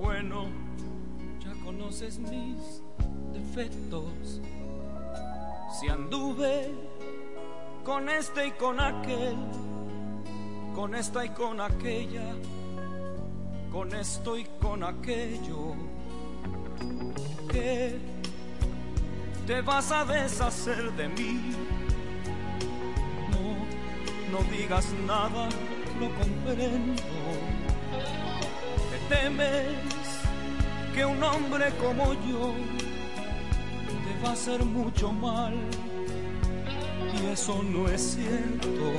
Bueno, ya conoces mis defectos. Si anduve con este y con aquel, con esta y con aquella, con esto y con aquello, ¿qué te vas a deshacer de mí? No, no digas nada, lo comprendo. Te temes que un hombre como yo te va a hacer mucho mal. Y eso no es cierto.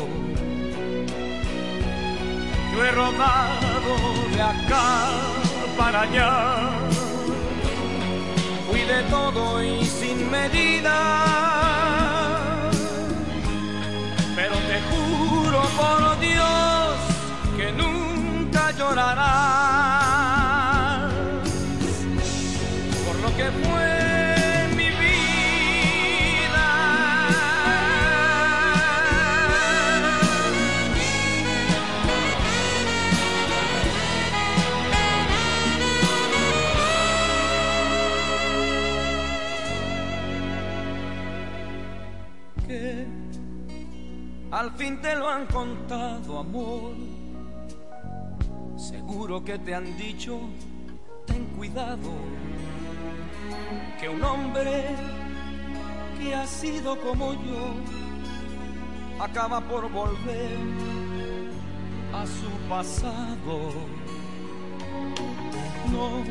Yo he rodado de acá para allá, fui de todo y sin medida, pero te juro por Dios por lo que fue mi vida. Al fin te lo han contado, amor. Seguro que te han dicho, ten cuidado, que un hombre que ha sido como yo acaba por volver a su pasado. No,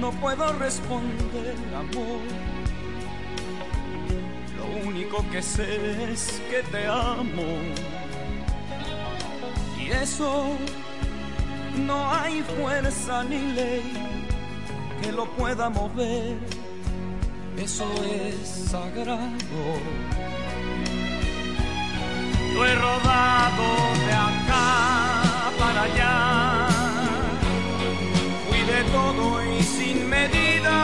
no puedo responder, amor. Lo único que sé es que te amo. Y eso no hay fuerza ni ley que lo pueda mover. Eso es sagrado. Yo he rodado de acá para allá. Fui de todo y sin medida.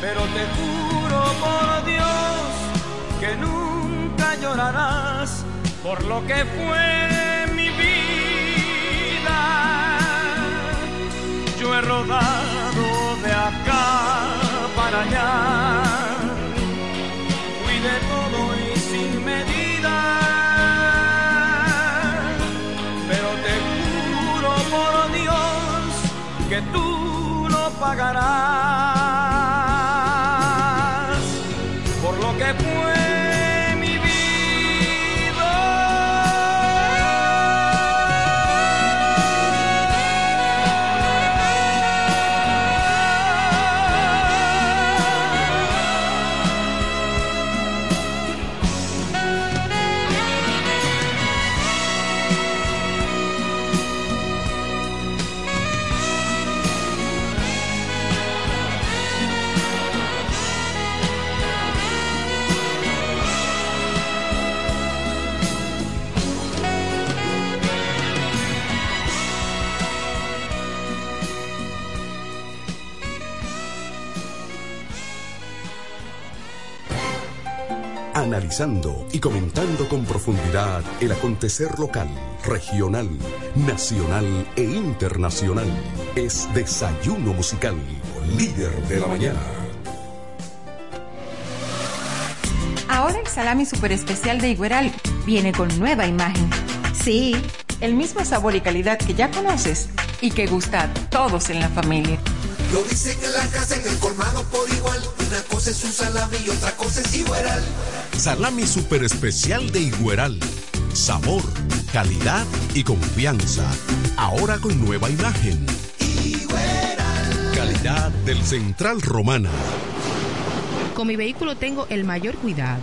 Pero te juro por Dios que nunca llorarás por lo que fue De acá para allá. Fui de todo y sin medida. Pero te juro por Dios que tú lo pagarás Analizando y comentando con profundidad el acontecer local, regional, nacional e internacional. Es Desayuno Musical, líder de la mañana. Ahora el salami super especial de Igueral viene con nueva imagen. Sí, el mismo sabor y calidad que ya conoces y que gusta a todos en la familia. Lo dicen en la casa, en el colmado por igual. Una cosa es un salami y otra cosa es Igueral. Salami super especial de Igueral. Sabor, calidad y confianza. Ahora con nueva imagen. Calidad del Central Romana. Con mi vehículo tengo el mayor cuidado.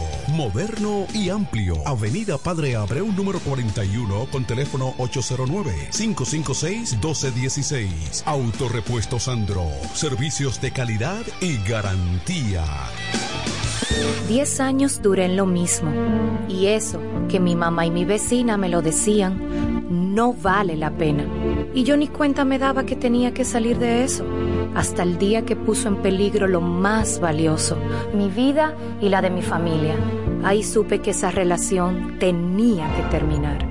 Moderno y amplio. Avenida Padre Abreu número 41 con teléfono 809-556-1216. Autorepuesto Sandro. Servicios de calidad y garantía. Diez años duré en lo mismo. Y eso, que mi mamá y mi vecina me lo decían, no vale la pena. Y yo ni cuenta me daba que tenía que salir de eso. Hasta el día que puso en peligro lo más valioso, mi vida y la de mi familia. Ahí supe que esa relación tenía que terminar.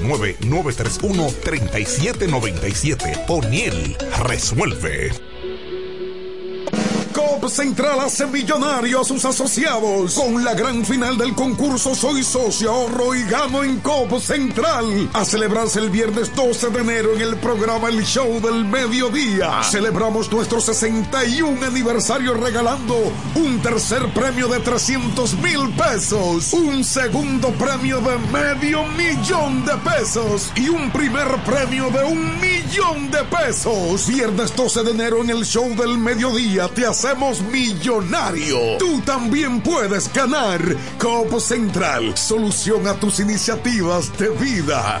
809-931-3797. Poniel resuelve. Central hace millonario a sus asociados. Con la gran final del concurso Soy Socio, ahorro y gano en COP Central. A celebrarse el viernes 12 de enero en el programa El Show del Mediodía. Celebramos nuestro 61 aniversario regalando un tercer premio de 300 mil pesos, un segundo premio de medio millón de pesos y un primer premio de un millón de pesos. Viernes 12 de enero en el Show del Mediodía te hacemos millonario. Tú también puedes ganar. Copo Central, solución a tus iniciativas de vida.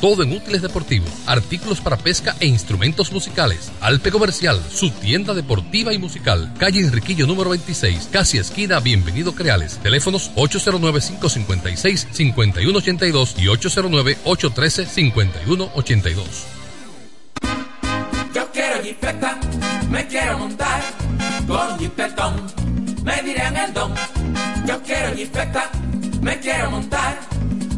todo en útiles deportivos, artículos para pesca e instrumentos musicales. Alpe Comercial, su tienda deportiva y musical, calle Enriquillo número 26, casi esquina Bienvenido Creales. Teléfonos 809-556-5182 y 809-813-5182. Yo quiero jipeta, me quiero montar con jipetón, me dirán el don. Yo quiero jipeta, me quiero montar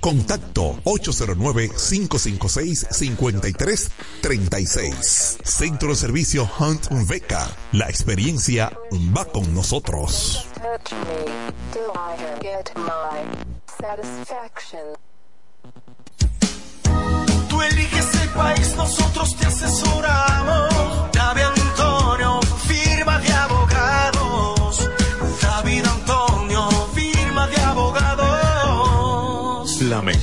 Contacto 809-556-5336. Centro de Servicio Hunt Beca. La experiencia va con nosotros. Tú eliges el país, nosotros te asesoramos.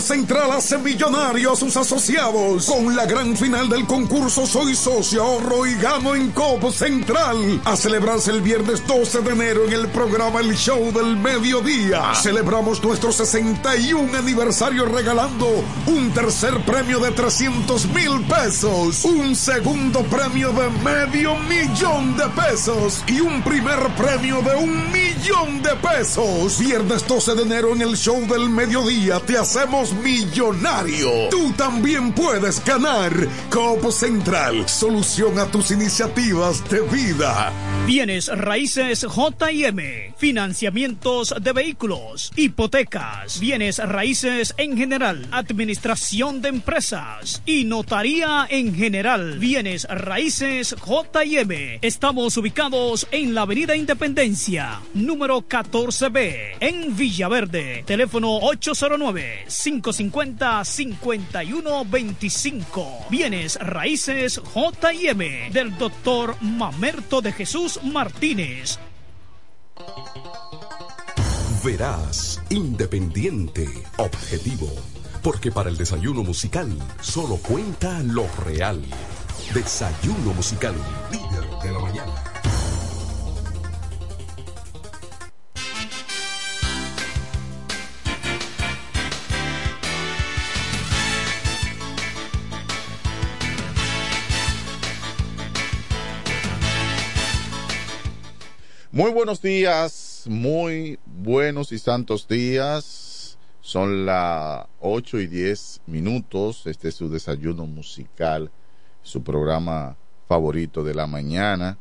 Central hace millonario a sus asociados con la gran final del concurso Soy Socio Ahorro y Gano en COP Central a celebrarse el viernes 12 de enero en el programa El Show del Mediodía. Celebramos nuestro 61 aniversario regalando un tercer premio de 300 mil pesos, un segundo premio de medio millón de pesos y un primer premio de un millón de pesos. Viernes 12 de enero en el Show del Mediodía te hacemos millonario. Tú también puedes ganar. Copo Central, solución a tus iniciativas de vida. Bienes raíces JM, financiamientos de vehículos, hipotecas, bienes raíces en general, administración de empresas y notaría en general. Bienes raíces JM. Estamos ubicados en la Avenida Independencia, número 14B, en Villaverde. Teléfono 809-550-5125. Bienes raíces JM del doctor Mamerto de Jesús Martínez. Verás, independiente, objetivo. Porque para el desayuno musical solo cuenta lo real. Desayuno musical, líder de la mañana. Muy buenos días, muy buenos y santos días. Son las 8 y 10 minutos. Este es su desayuno musical, su programa favorito de la mañana.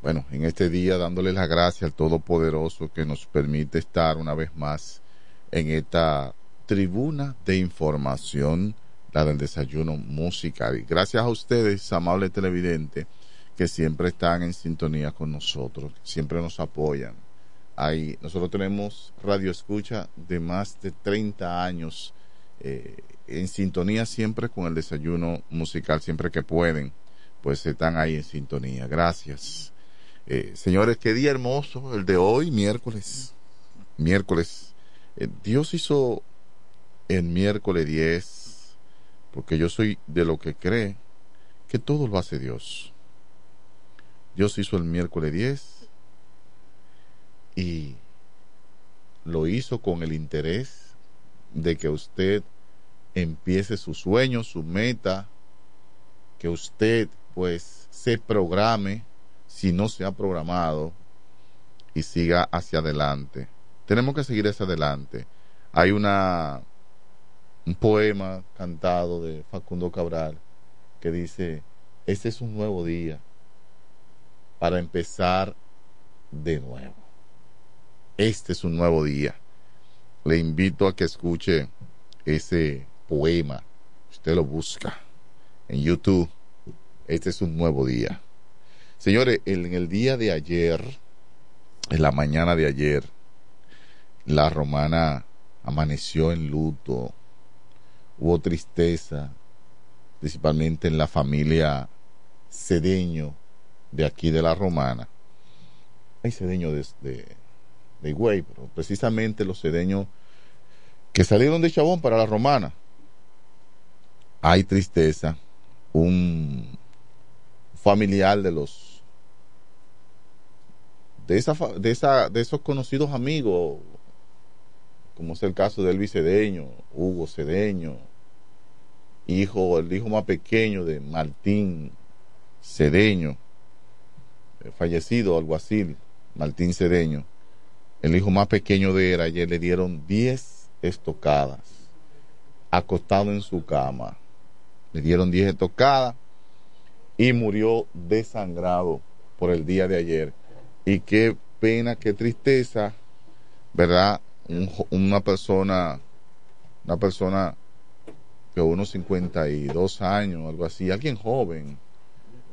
Bueno, en este día dándole las gracias al Todopoderoso que nos permite estar una vez más en esta tribuna de información, la del desayuno musical. Y gracias a ustedes, amable televidente, que siempre están en sintonía con nosotros, siempre nos apoyan. Ahí, nosotros tenemos radio escucha de más de 30 años eh, en sintonía siempre con el desayuno musical, siempre que pueden, pues están ahí en sintonía. Gracias. Eh, señores, qué día hermoso el de hoy, miércoles. Miércoles. Eh, Dios hizo el miércoles 10, porque yo soy de lo que cree que todo lo hace Dios. Dios hizo el miércoles 10 y lo hizo con el interés de que usted empiece su sueño, su meta, que usted pues se programe si no se ha programado y siga hacia adelante. Tenemos que seguir hacia adelante. Hay una un poema cantado de Facundo Cabral que dice, este es un nuevo día para empezar de nuevo. Este es un nuevo día. Le invito a que escuche ese poema. Usted lo busca en YouTube. Este es un nuevo día. Señores, en el día de ayer, en la mañana de ayer, la romana amaneció en luto. Hubo tristeza, principalmente en la familia Cedeño de aquí de la romana. Hay cedeños de, de, de pero precisamente los cedeños que salieron de Chabón para la romana. Hay tristeza. Un familiar de los de esa de esa de esos conocidos amigos como es el caso de Elvis Cedeño, Hugo Cedeño, hijo, el hijo más pequeño de Martín Cedeño, fallecido alguacil, Martín Cedeño, el hijo más pequeño de él, ayer le dieron 10 estocadas, acostado en su cama. Le dieron 10 estocadas y murió desangrado por el día de ayer. Y qué pena, qué tristeza, ¿verdad? Un, una persona, una persona de unos 52 años, algo así, alguien joven,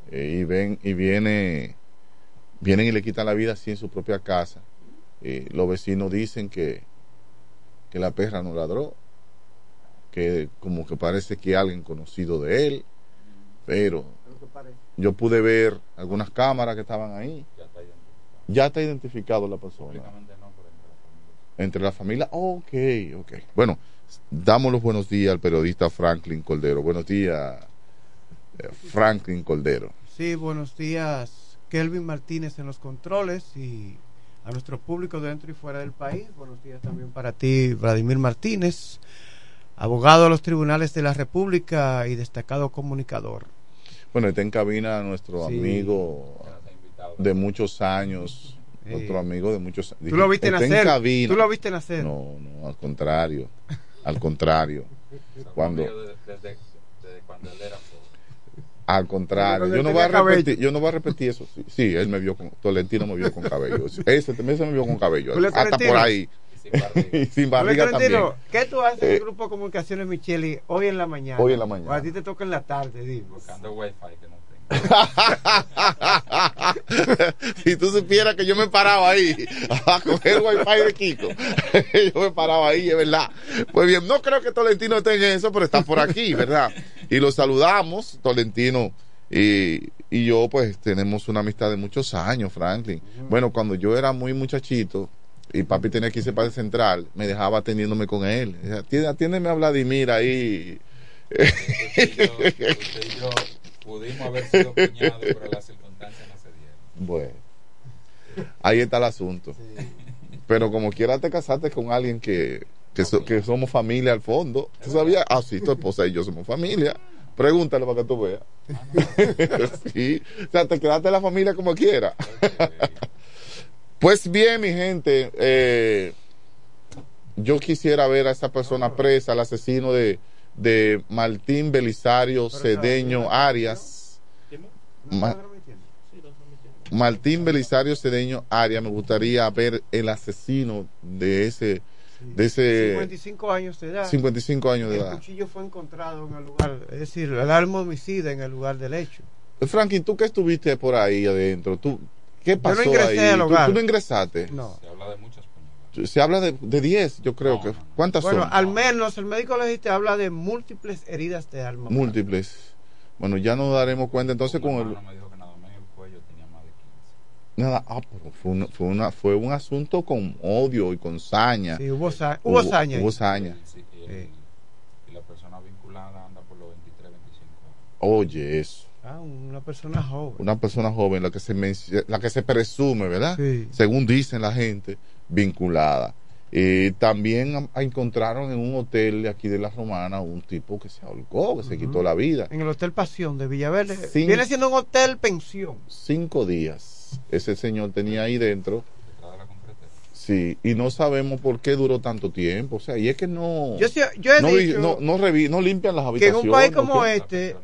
eh, y ven y viene vienen y le quitan la vida así en su propia casa. Eh, los vecinos dicen que, que la perra no ladró, que como que parece que alguien conocido de él, pero yo pude ver algunas cámaras que estaban ahí. Ya está identificado la persona. Entre la familia, ok, ok. Bueno, damos los buenos días al periodista Franklin Coldero. Buenos días, eh, Franklin Coldero. Sí, buenos días, Kelvin Martínez en los controles y a nuestro público dentro y fuera del país. Buenos días también para ti, Vladimir Martínez, abogado de los tribunales de la República y destacado comunicador. Bueno, está en cabina nuestro Sí. amigo de muchos años, Sí. otro amigo de muchos ¿Tú lo viste nacer? ¿Tú lo viste nacer? No, no, al contrario, al contrario. Cuando, Desde, desde cuando él era al contrario, yo no voy a repetir, yo no voy a repetir eso. Sí, sí, él me vio con, Tolentino me vio con cabello. Ese también se me vio con cabello, hasta Tolentino. por ahí. Sin barriga Julio también. Tolentino, ¿Qué tú haces en Eh, el grupo de comunicaciones Micheli hoy en la mañana? Hoy en la mañana. O a ti te toca en la tarde, dime. buscando wifi que no si tú supieras que yo me paraba ahí a coger wifi de Kiko, yo me paraba ahí, es verdad. Pues bien, no creo que Tolentino esté en eso, pero está por aquí, ¿verdad? Y lo saludamos, Tolentino. Y, y yo, pues, tenemos una amistad de muchos años, Franklin. Bueno, cuando yo era muy muchachito y papi tenía que irse para el central, me dejaba atendiéndome con él. Decía, "Atiende- Atiéndeme a Vladimir ahí. Usted y yo pudimos haber sido cuñados, pero las circunstancias no se dieron. Bueno, ahí está el asunto. Pero como quiera te casaste con alguien que, que, so- que somos familia al fondo. ¿Tú sabías? Ah, sí, tu esposa y yo somos familia. Pregúntale para que tú veas. sí. O sea, te quedaste en la familia como quiera. Pues bien, mi gente, eh, yo quisiera ver a esa persona presa, al asesino de, de Martín Belisario Cedeño Arias. Ma- Martín Belisario Cedeño Arias, me gustaría ver el asesino de ese, de ese 55 años de edad. 55 años de El edad. cuchillo fue encontrado en el lugar, es decir, el arma homicida en el lugar del hecho. Franklin, tú que estuviste por ahí adentro, tú, ¿qué no pasó ingresé ahí? al ¿Tú, hogar. tú no ingresaste? No. Se habla de muchas Se habla de, de 10, yo creo que. ¿Cuántas Bueno, son? al menos el médico legista habla de múltiples heridas de arma. Múltiples. Bueno, ya nos daremos cuenta entonces con el. Nada, ah, pero fue, una- fue, una, fue un asunto con odio y con saña. Sí, hubo, sa- hubo saña ahí. Hubo saña. Sí, y, el- y la persona vinculada anda por los 23, 25 años. Oye, eso. Ah, una persona joven. Una persona joven, la que se, la que se presume, ¿verdad? Sí. Según dicen la gente, vinculada. Eh, también am- encontraron en un hotel de aquí de La Romana un tipo que se ahorcó, que se quitó la vida. En el Hotel Pasión de Villaverde. Viene siendo un hotel pensión. Cinco días ese señor tenía ahí dentro. Sí, y no sabemos por qué duró tanto tiempo. O sea, y es que no. Yo sí- yo he no, dicho no, no, revi- no limpian las Que en habitaciones. un país como este.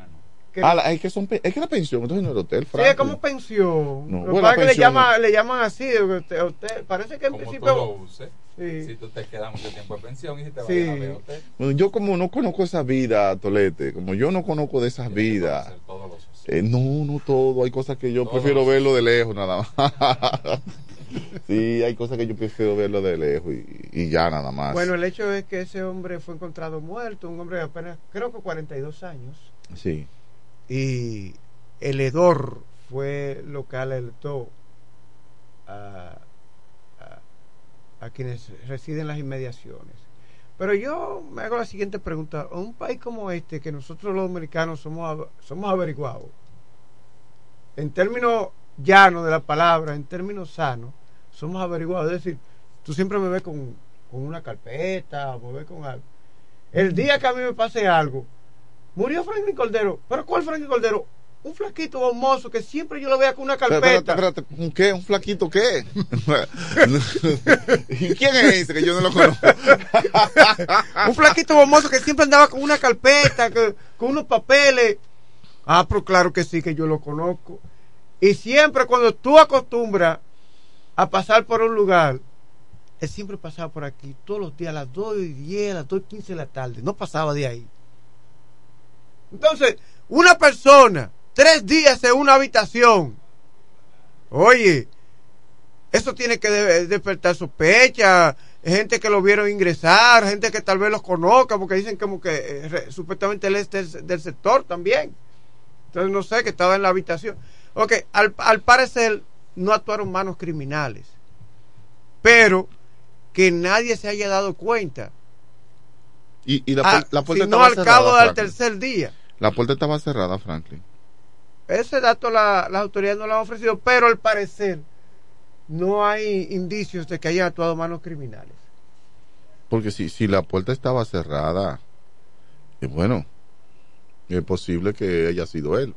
que- Ah, la- es que son es que la pensión, entonces no era hotel, Sí, Franklin. es como pensión. No, bueno, que le, llama, le llaman así. Usted, usted- parece que en Como tú principio. lo uses, Sí. si tú te quedas mucho tiempo de pensión y si te vas Sí. a ver hotel, Bueno, yo como no conozco esa vida, Tolete, como yo no conozco de esas vidas, eh, no, no todo, hay cosas que yo Todos prefiero verlo de lejos nada más. sí, hay cosas que yo prefiero verlo de lejos y, y ya nada más. Bueno, el hecho es que ese hombre fue encontrado muerto, un hombre de apenas, creo que 42 años. Sí. Y el hedor fue lo que alertó a, a, a quienes residen en las inmediaciones. Pero yo me hago la siguiente pregunta. Un país como este, que nosotros los americanos somos, somos averiguados, en términos llanos de la palabra, en términos sanos, somos averiguados. Es decir, tú siempre me ves con, con una carpeta, me ves con algo. El día que a mí me pase algo, murió Franklin Cordero. ¿Pero cuál Franklin Cordero? Un flaquito bomboso que siempre yo lo veía con una carpeta. espérate, espérate, ¿un qué? ¿Un flaquito qué? ¿Y quién es ese que yo no lo conozco? un flaquito bomboso que siempre andaba con una carpeta, que- con unos papeles. Ah, pero claro que sí, que yo lo conozco. Y siempre cuando tú acostumbras a pasar por un lugar, él siempre pasaba por aquí, todos los días a las 2 y 10, a las 2 y 15 de la tarde, no pasaba de ahí. Entonces, una persona, tres días en una habitación, oye, eso tiene que de- despertar sospecha, gente que lo vieron ingresar, gente que tal vez los conozca, porque dicen como que eh, supuestamente él es del sector también. Entonces no sé, que estaba en la habitación. Ok, al, al parecer no actuaron manos criminales, pero que nadie se haya dado cuenta. Y, y la, Ah, la puerta sino estaba al cerrada, cabo del Franklin. tercer día. La puerta estaba cerrada, Franklin. Ese dato la- las autoridades no lo han ofrecido, pero al parecer no hay indicios de que hayan actuado manos criminales. Porque si, si la puerta estaba cerrada, eh, bueno, es posible que haya sido él.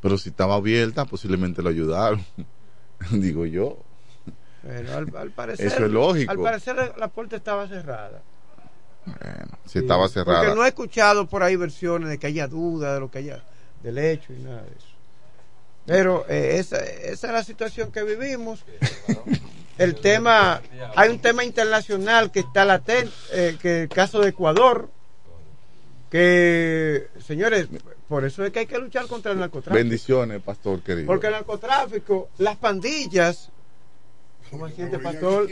Pero si estaba abierta, posiblemente lo ayudaron. Digo yo. Pero al, al parecer, Eso es lógico. Al parecer la puerta estaba cerrada. Si Sí, estaba cerrada. Porque no he escuchado por ahí versiones de que haya duda de lo que haya del hecho y nada de eso. Pero eh, esa, esa es la situación que vivimos. El tema, hay un tema internacional que está latente, eh, que el caso de Ecuador, que, señores, por eso es que hay que luchar contra el narcotráfico. Bendiciones, pastor querido. Porque el narcotráfico, las pandillas, ¿cómo se siente, pastor?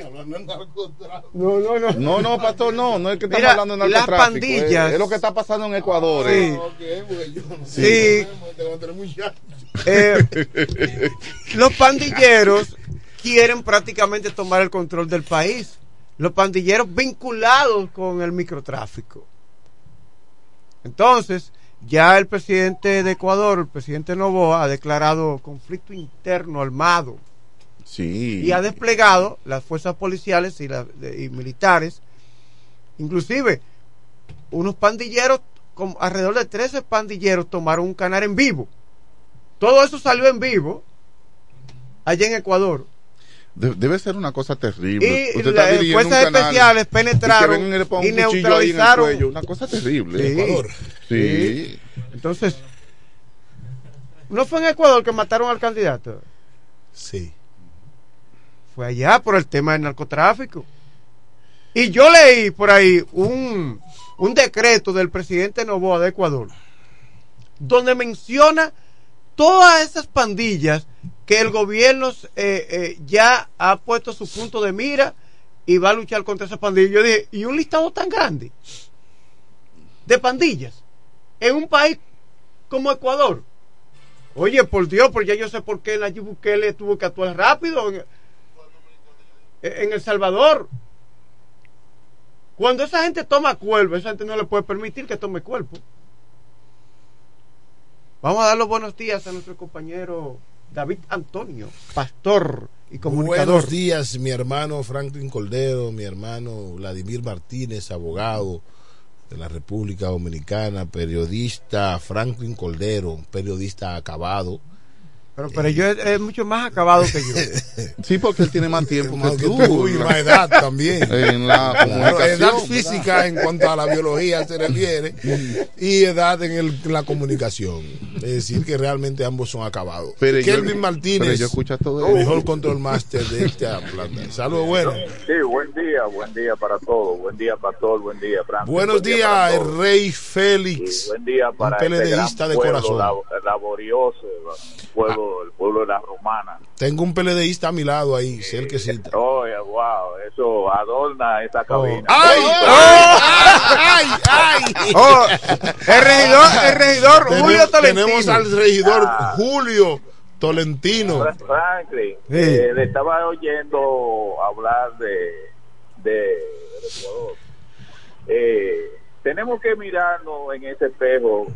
No, no, no. No, no, pastor, no, no es que estamos Mira, hablando de las narcotráfico. pandillas- Es, es lo que está pasando en Ecuador. Sí. eh. Sí. Eh, los pandilleros quieren prácticamente tomar el control del país. Los pandilleros vinculados con el microtráfico. Entonces, ya el presidente de Ecuador, el presidente Novoa, ha declarado conflicto interno armado Sí. y ha desplegado las fuerzas policiales y, las- y militares, inclusive unos pandilleros, como alrededor de 13 pandilleros tomaron un canal en vivo. Todo eso salió en vivo allá en Ecuador. De- debe ser una cosa terrible. Y Usted las fuerzas especiales penetraron y neutralizaron. cuello. Una cosa terrible. Sí. Ecuador. Sí. Entonces, ¿no fue en Ecuador que mataron al candidato? Sí. Fue allá por el tema del narcotráfico. Y yo leí por ahí un, un decreto del presidente Novoa de Ecuador, donde menciona todas esas pandillas que el gobierno eh, eh, ya ha puesto su punto de mira y va a luchar contra esas pandillas. Yo dije, ¿y un listado tan grande de pandillas en un país como Ecuador? Oye, por Dios, porque ya yo sé por qué Nayib Bukele tuvo que actuar rápido en, en El Salvador. Cuando esa gente toma cuerpo, esa gente no le puede permitir que tome cuerpo. Vamos a dar los buenos días a nuestro compañero David Antonio, pastor y comunicador. Buenos días, mi hermano Franklin Coldero, mi hermano Vladimir Martínez, abogado de la República Dominicana, periodista Franklin Coldero, periodista acabado. Pero, pero yo es, es mucho más acabado que yo. Sí, porque él tiene más tiempo Más que tú. y más edad también. En la Claro, comunicación. edad física en cuanto a la biología se refiere y edad en, el- en la comunicación. Es decir, que realmente ambos son acabados. Pero yo- Kelvin pero Martínez, yo escucho todo mejor control master de esta planta. Saludos, buenos. Sí, buen día, buen día para todos. Buen día, Pastor. Buen día. Buenos buen día para días, el rey Félix. Y buen día para un este PLDista gran de pueblo corazón. labo- laborioso, el pueblo, el pueblo de la romana. Tengo un PLDista a mi lado ahí, cerquecita. Oye, wow, eso adorna esa cabina. ¡Ay! ¡Ay! ¡Ay! Oh, el regidor, el regidor Tenemos- Julio Tolentino. Tenemos al regidor Ah. Julio Tolentino. Fra- Franklin, Sí. eh, le estaba oyendo hablar de, de, Ecuador. Eh, tenemos que mirarnos en ese espejo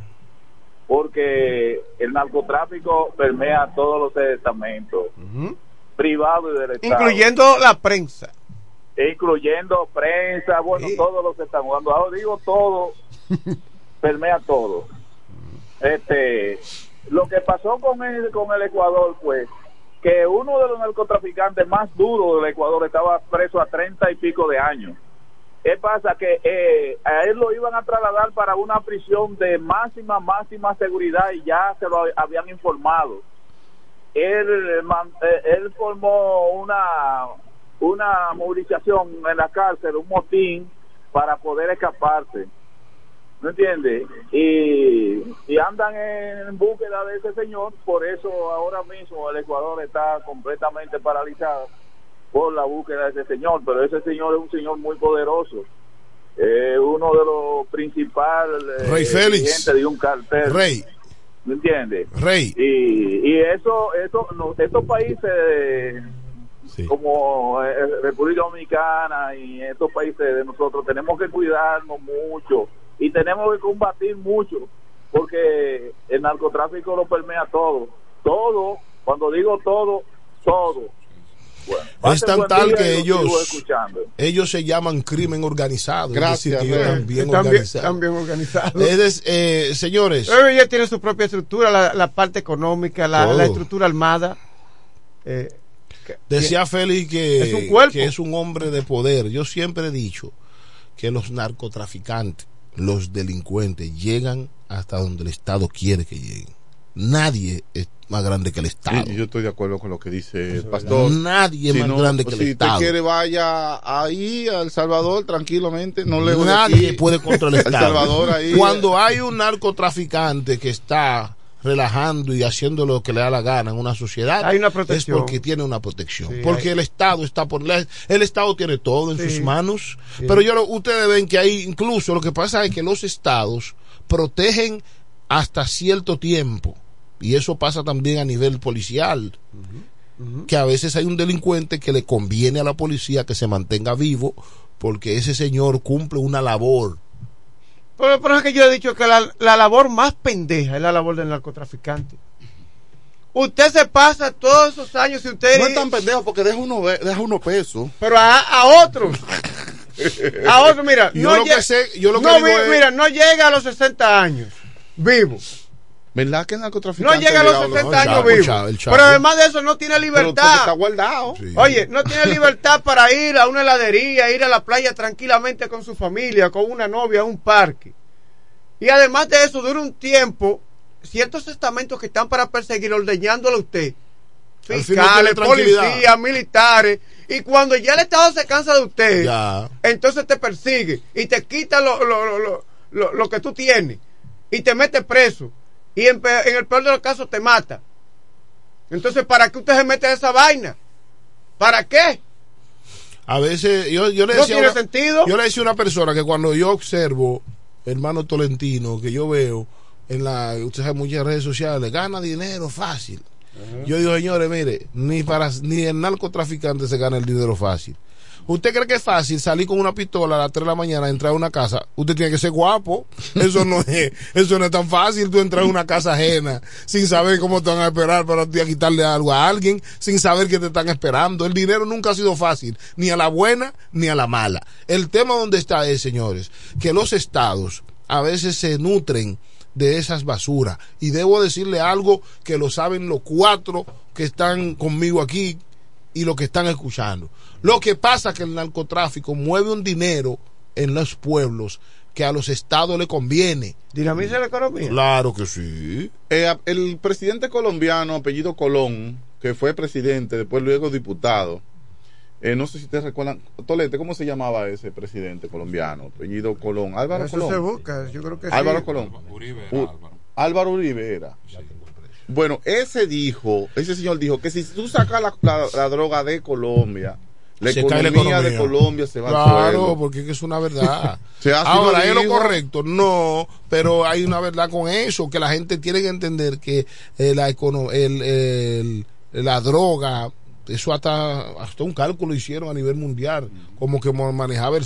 porque el narcotráfico permea todos los estamentos, privados y del Estado. Incluyendo la prensa. E incluyendo prensa, bueno, todos los que están jugando. Ahora digo todo, permea todo. Este, lo que pasó con el, con el Ecuador, pues, que uno de los narcotraficantes más duros del Ecuador estaba preso a treinta y pico de años. ¿Qué pasa? Que eh, a él lo iban a trasladar para una prisión de máxima, máxima seguridad y ya se lo habían informado. Él, eh, él formó una, una movilización en la cárcel, un motín para poder escaparse. ¿No entiende? Y, y andan en búsqueda de ese señor, por eso ahora mismo el Ecuador está completamente paralizado por la búsqueda de ese señor, pero ese señor es un señor muy poderoso. Eh, uno de los principales eh, Rey Félix. de un cartel. Rey. ¿Me entiendes? Rey. Y, y eso, eso, no, estos países como eh, República Dominicana y estos países de nosotros tenemos que cuidarnos mucho y tenemos que combatir mucho porque el narcotráfico lo permea todo, todo, cuando digo todo, todo. Bueno, Es tan tal que ellos, ellos se llaman crimen organizado. Gracias, es decir, que ellos Rey. están bien Están bien- organizados. están bien organizados. Es des- eh, señores, Pero ella tiene su propia estructura, la, la parte económica, la, la estructura armada. Eh, decía Félix que Es un cuerpo. que es un hombre de poder. Yo siempre he dicho que los narcotraficantes, los delincuentes, llegan hasta donde el Estado quiere que lleguen. Nadie es más grande que el Estado. Y yo estoy de acuerdo con lo que dice el pastor. Nadie es Si más no- grande que el si Estado. usted quiere, vaya ahí a El Salvador tranquilamente. No le Nadie puede contra el El Estado. Salvador ahí. Cuando hay un narcotraficante que está relajando y haciendo lo que le da la gana en una sociedad, Hay una protección. es porque tiene una protección. Sí, porque hay- el Estado está por la- el Estado tiene todo en Sí. sus manos. Sí. Pero yo lo- ustedes ven que hay incluso lo que pasa es que los estados protegen hasta cierto tiempo. Y eso pasa también a nivel policial. Que a veces hay un delincuente que le conviene a la policía que se mantenga vivo porque ese señor cumple una labor. Pero, pero es que yo he dicho que la, la labor más pendeja es la labor del narcotraficante. Usted se pasa todos esos años y usted... No es tan pendejo porque deja uno, deja uno peso. Pero a, a otros. A otros, mira. Yo no lo que sé- yo lo que no, digo mi- es- Mira, no llega a los 60 años. Vivo. ¿Verdad que el No narcotraficante llega a los ha llegado 60 años vivo. Pero además de eso no tiene libertad. está guardado. Oye, no tiene libertad para ir a una heladería, ir a la playa tranquilamente con su familia, con una novia, a un parque. Y además de eso, dura un tiempo, ciertos estamentos que están para perseguir, ordeñándolo a usted. No Fiscales, policías, militares. Y cuando ya el Estado se cansa de usted, Ya. entonces te persigue y te quita lo, lo, lo, lo- lo- lo que tú tienes y te mete preso. Y en, en el peor de los casos te mata. Entonces, ¿para qué usted se mete a esa vaina? ¿Para qué? A veces yo, yo le No decía tiene una- sentido. Yo le decía a una persona que cuando yo observo, hermano Tolentino, que yo veo en la, usted sabe, muchas redes sociales, gana dinero fácil. Yo digo, señores, mire, ni para ni el narcotraficante se gana el dinero fácil. ¿Usted cree que es fácil salir con una pistola a las 3 de la mañana, entrar a una casa? Usted tiene que ser guapo. Eso no es, eso no es tan fácil. Tú entrar a una casa ajena sin saber cómo te van a esperar para a quitarle algo a alguien, sin saber que te están esperando. El dinero nunca ha sido fácil, ni a la buena ni a la mala. El tema donde está es, señores, que los estados a veces se nutren de esas basuras. Y debo decirle algo que lo saben los cuatro que están conmigo aquí y los que están escuchando. Lo que pasa es que el narcotráfico mueve un dinero en los pueblos que a los estados le conviene. ¿Dinamiza la economía? Claro que sí. Eh, el presidente colombiano, apellido Colón, que fue presidente, después luego diputado, eh, no sé si ustedes recuerdan, Tolete, ¿cómo se llamaba ese presidente colombiano? Apellido Colón, Álvaro Eso Colón. se busca, yo creo que Álvaro sí. Colón. Uribe era Álvaro. Álvaro Uribe era. Bueno, ese dijo, ese señor dijo que si tú sacas la, la- la droga de Colombia, la Se cae la economía, de economía. Colombia se va Claro, porque es una verdad. Se Ahora, ¿es lo correcto? No, pero hay una verdad con eso, que la gente tiene que entender que eh, la, econo- el, el- la droga, eso hasta, hasta un cálculo hicieron a nivel mundial, como que manejaba el...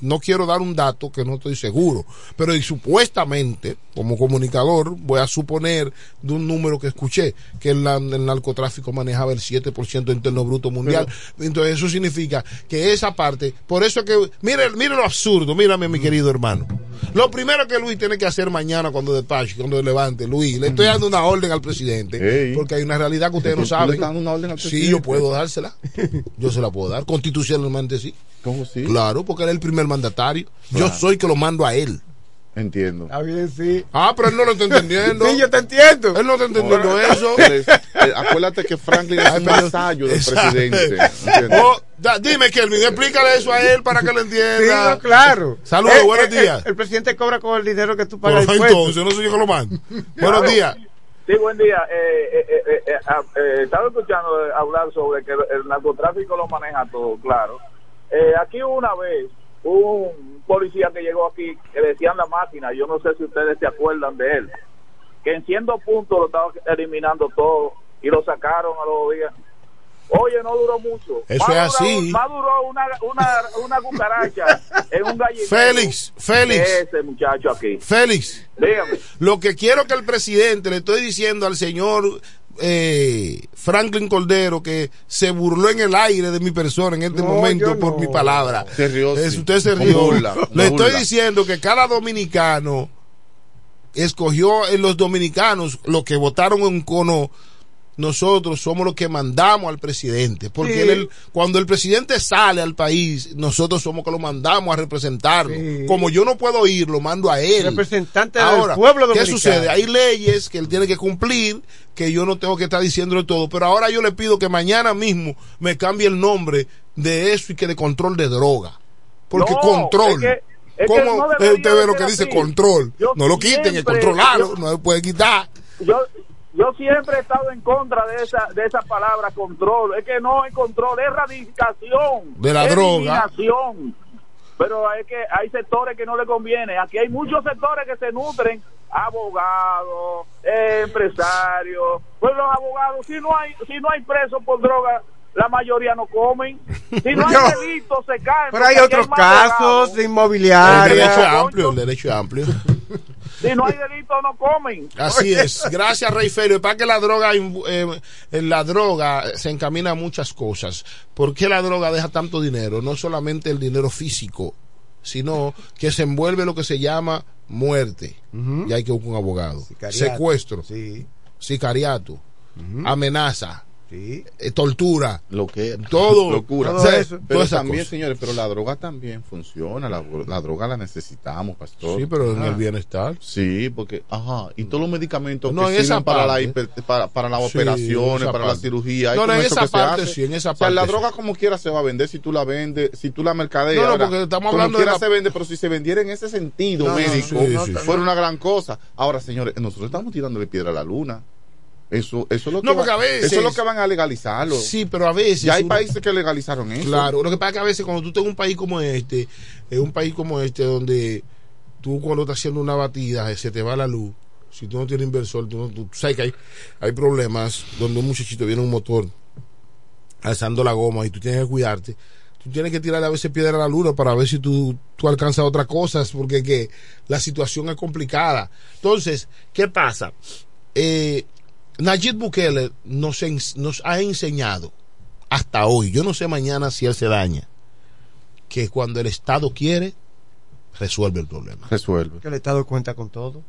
No quiero dar un dato que no estoy seguro, pero y supuestamente, como comunicador, voy a suponer de un número que escuché, que el, el narcotráfico manejaba el 7% del interno bruto mundial. Entonces eso significa que esa parte, por eso es que, mire, mire lo absurdo, mírame mi querido hermano. Lo primero que Luis tiene que hacer mañana cuando despache, cuando levante, Luis, le estoy dando una orden al presidente, porque hay una realidad que ustedes no ¿Tú le saben. dando una orden al Sí, yo puedo dársela. Yo se la puedo dar, constitucionalmente sí. ¿Cómo sí? Claro, porque él es el primer mandatario. Yo soy que lo mando a él. Entiendo. Está bien, sí. Ah, pero él no lo está entendiendo. Sí, yo te entiendo. Él no está entendiendo eso. Es- eh, acuérdate que Franklin es un vasallo del presidente. Oh, da- dime, Kelvin, explícale eso a él para que lo Sí, entienda. no, claro. Saludos, Eh, buenos eh, días. El, el presidente cobra con el dinero que tú pagas. impuestos. entonces, no soy yo que lo mando. Buenos días. Sí, buen día. Eh, eh, eh, eh, eh, ah, eh, estaba escuchando hablar sobre que el narcotráfico lo maneja todo, claro. Eh, aquí una vez un policía que llegó aquí que le decían la máquina, yo no sé si ustedes se acuerdan de él, que en ciento puntos lo estaba eliminando todo y lo sacaron a los días. Oye, no duró mucho. Eso Más es duró- así. Más duró una, una, una cucaracha en un gallinero. Félix, Félix. Ese muchacho aquí. Félix, Dígame. lo que quiero que el presidente le estoy diciendo al señor eh, Franklin Cordero que se burló en el aire de mi persona en este No, momento por no. mi palabra. Se rió, Es- sí. usted se rió. burla, Le estoy burla. diciendo que cada dominicano escogió en los dominicanos los que votaron en cono nosotros somos los que mandamos al presidente porque Sí. él- él- cuando el presidente sale al país nosotros somos que lo mandamos a representarlo Sí. como yo no puedo ir lo mando a él Representante Ahora, del pueblo ¿qué dominicano. sucede? Hay leyes que él tiene que cumplir, que yo no tengo que estar diciéndole todo, pero ahora yo le pido que mañana mismo me cambie el nombre de eso y que de control de droga. Porque No, control. es que- es que ¿Cómo no usted ve de lo que dice así. control? Yo no lo quiten, el siempre- controlarlo, yo- no se puede quitar. yo yo siempre he estado en contra de esa de esa palabra control. Es que no es control es erradicación De la droga. pero es que hay sectores que no le conviene. Aquí hay muchos sectores que se nutren. Abogados empresarios. Pues los abogados si no hay si no hay presos por droga la mayoría no comen. Si no hay delitos se caen Pero hay otros casos de El inmobiliaria. derecho es amplio, el derecho es amplio. si no hay delitos no comen Así es. Gracias, Rey Ferio. Para que la droga, eh, la droga se encamina a muchas cosas. ¿Por qué la droga deja tanto dinero? No solamente el dinero físico, sino que se envuelve lo que se llama muerte, ya hay que buscar un abogado. Sicariato. Secuestro, Sí. sicariato, amenaza, eh, tortura, lo que todo, locura O sea, pero toda esa también cosa. señores pero la droga también funciona la, la droga la necesitamos pastor Sí, pero en Ah. el bienestar. sí porque ajá y todos los medicamentos No, que en esa para, la parte. hiper- para, para las Sí, operaciones para la parte. cirugía hay No, no, en esa parte sí, en esa o sea la parte droga como quiera se va a vender si tú la vendes si tú la mercadeas No, porque estamos como hablando de quiera la- se vende pero si se vendiera en ese sentido médico sí, sí, sí. fuera una gran cosa ahora señores nosotros estamos tirándole piedra a la luna eso, eso es lo que No, va- porque a veces- eso es lo que van a legalizarlo Sí, pero a veces. ya hay uno- países que legalizaron eso Claro, lo que pasa es que a veces cuando tú estás en un país como este, en un país como este donde tú cuando estás haciendo una batida eh, se te va la luz, si tú no tienes inversor, tú, no, tú sabes que hay, hay problemas donde un muchachito viene un motor alzando la goma y tú tienes que cuidarte. Tú tienes que tirar a veces piedra a la luna para ver si tú, tú alcanzas otras cosas, porque que la situación es complicada. Entonces, ¿qué pasa? Eh, Nayib Bukele nos, ha enseñado hasta hoy, yo no sé mañana si él se daña, que cuando el Estado quiere, resuelve el problema. resuelve Que el Estado cuenta con todo.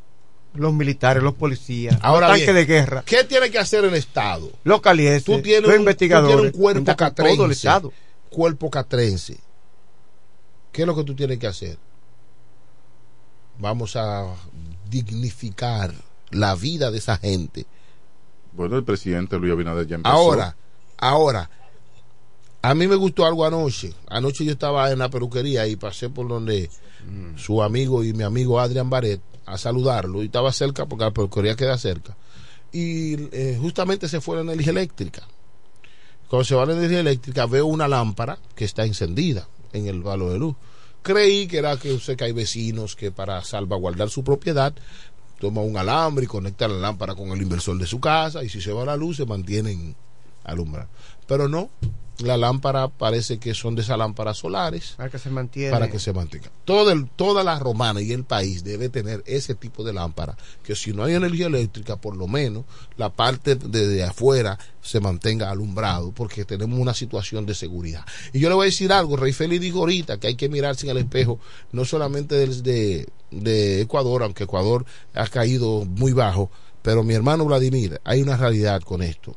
Los militares, los policías, Ahora los tanques bien, de guerra, ¿Qué tiene que hacer el Estado? los calieses, Tú tienes, los un, tú investigadores. tienes un cuerpo catrense. todo el Estado. Cuerpo catrense. ¿Qué es lo que tú tienes que hacer? Vamos a dignificar la vida de esa gente. Bueno, el presidente Luis Abinader ya empezó. Ahora, ahora, a mí me gustó algo anoche. Anoche yo estaba en la peluquería y pasé por donde su amigo y mi amigo Adrián Baret a saludarlo y estaba cerca porque la peluquería queda cerca. Y eh, justamente se fue la energía eléctrica. Cuando se va la energía eléctrica veo una lámpara que está encendida en el valo de luz. Creí que era que usted que hay vecinos que para salvaguardar su propiedad toma un alambre y conecta la lámpara con el inversor de su casa y si se va la luz se mantienen alumbrados. Pero no, la lámpara parece que son de esas lámparas solares Para que se mantiene. para que se mantenga. Todo el, toda la romana y el país debe tener ese tipo de lámpara, que si no hay energía eléctrica, por lo menos la parte de, de afuera se mantenga alumbrado, porque tenemos una situación de seguridad. Y yo le voy a decir algo, Rey Félix dijo ahorita que hay que mirarse en el espejo, no solamente desde de Ecuador, aunque Ecuador ha caído muy bajo, pero mi hermano Vladimir, hay una realidad con esto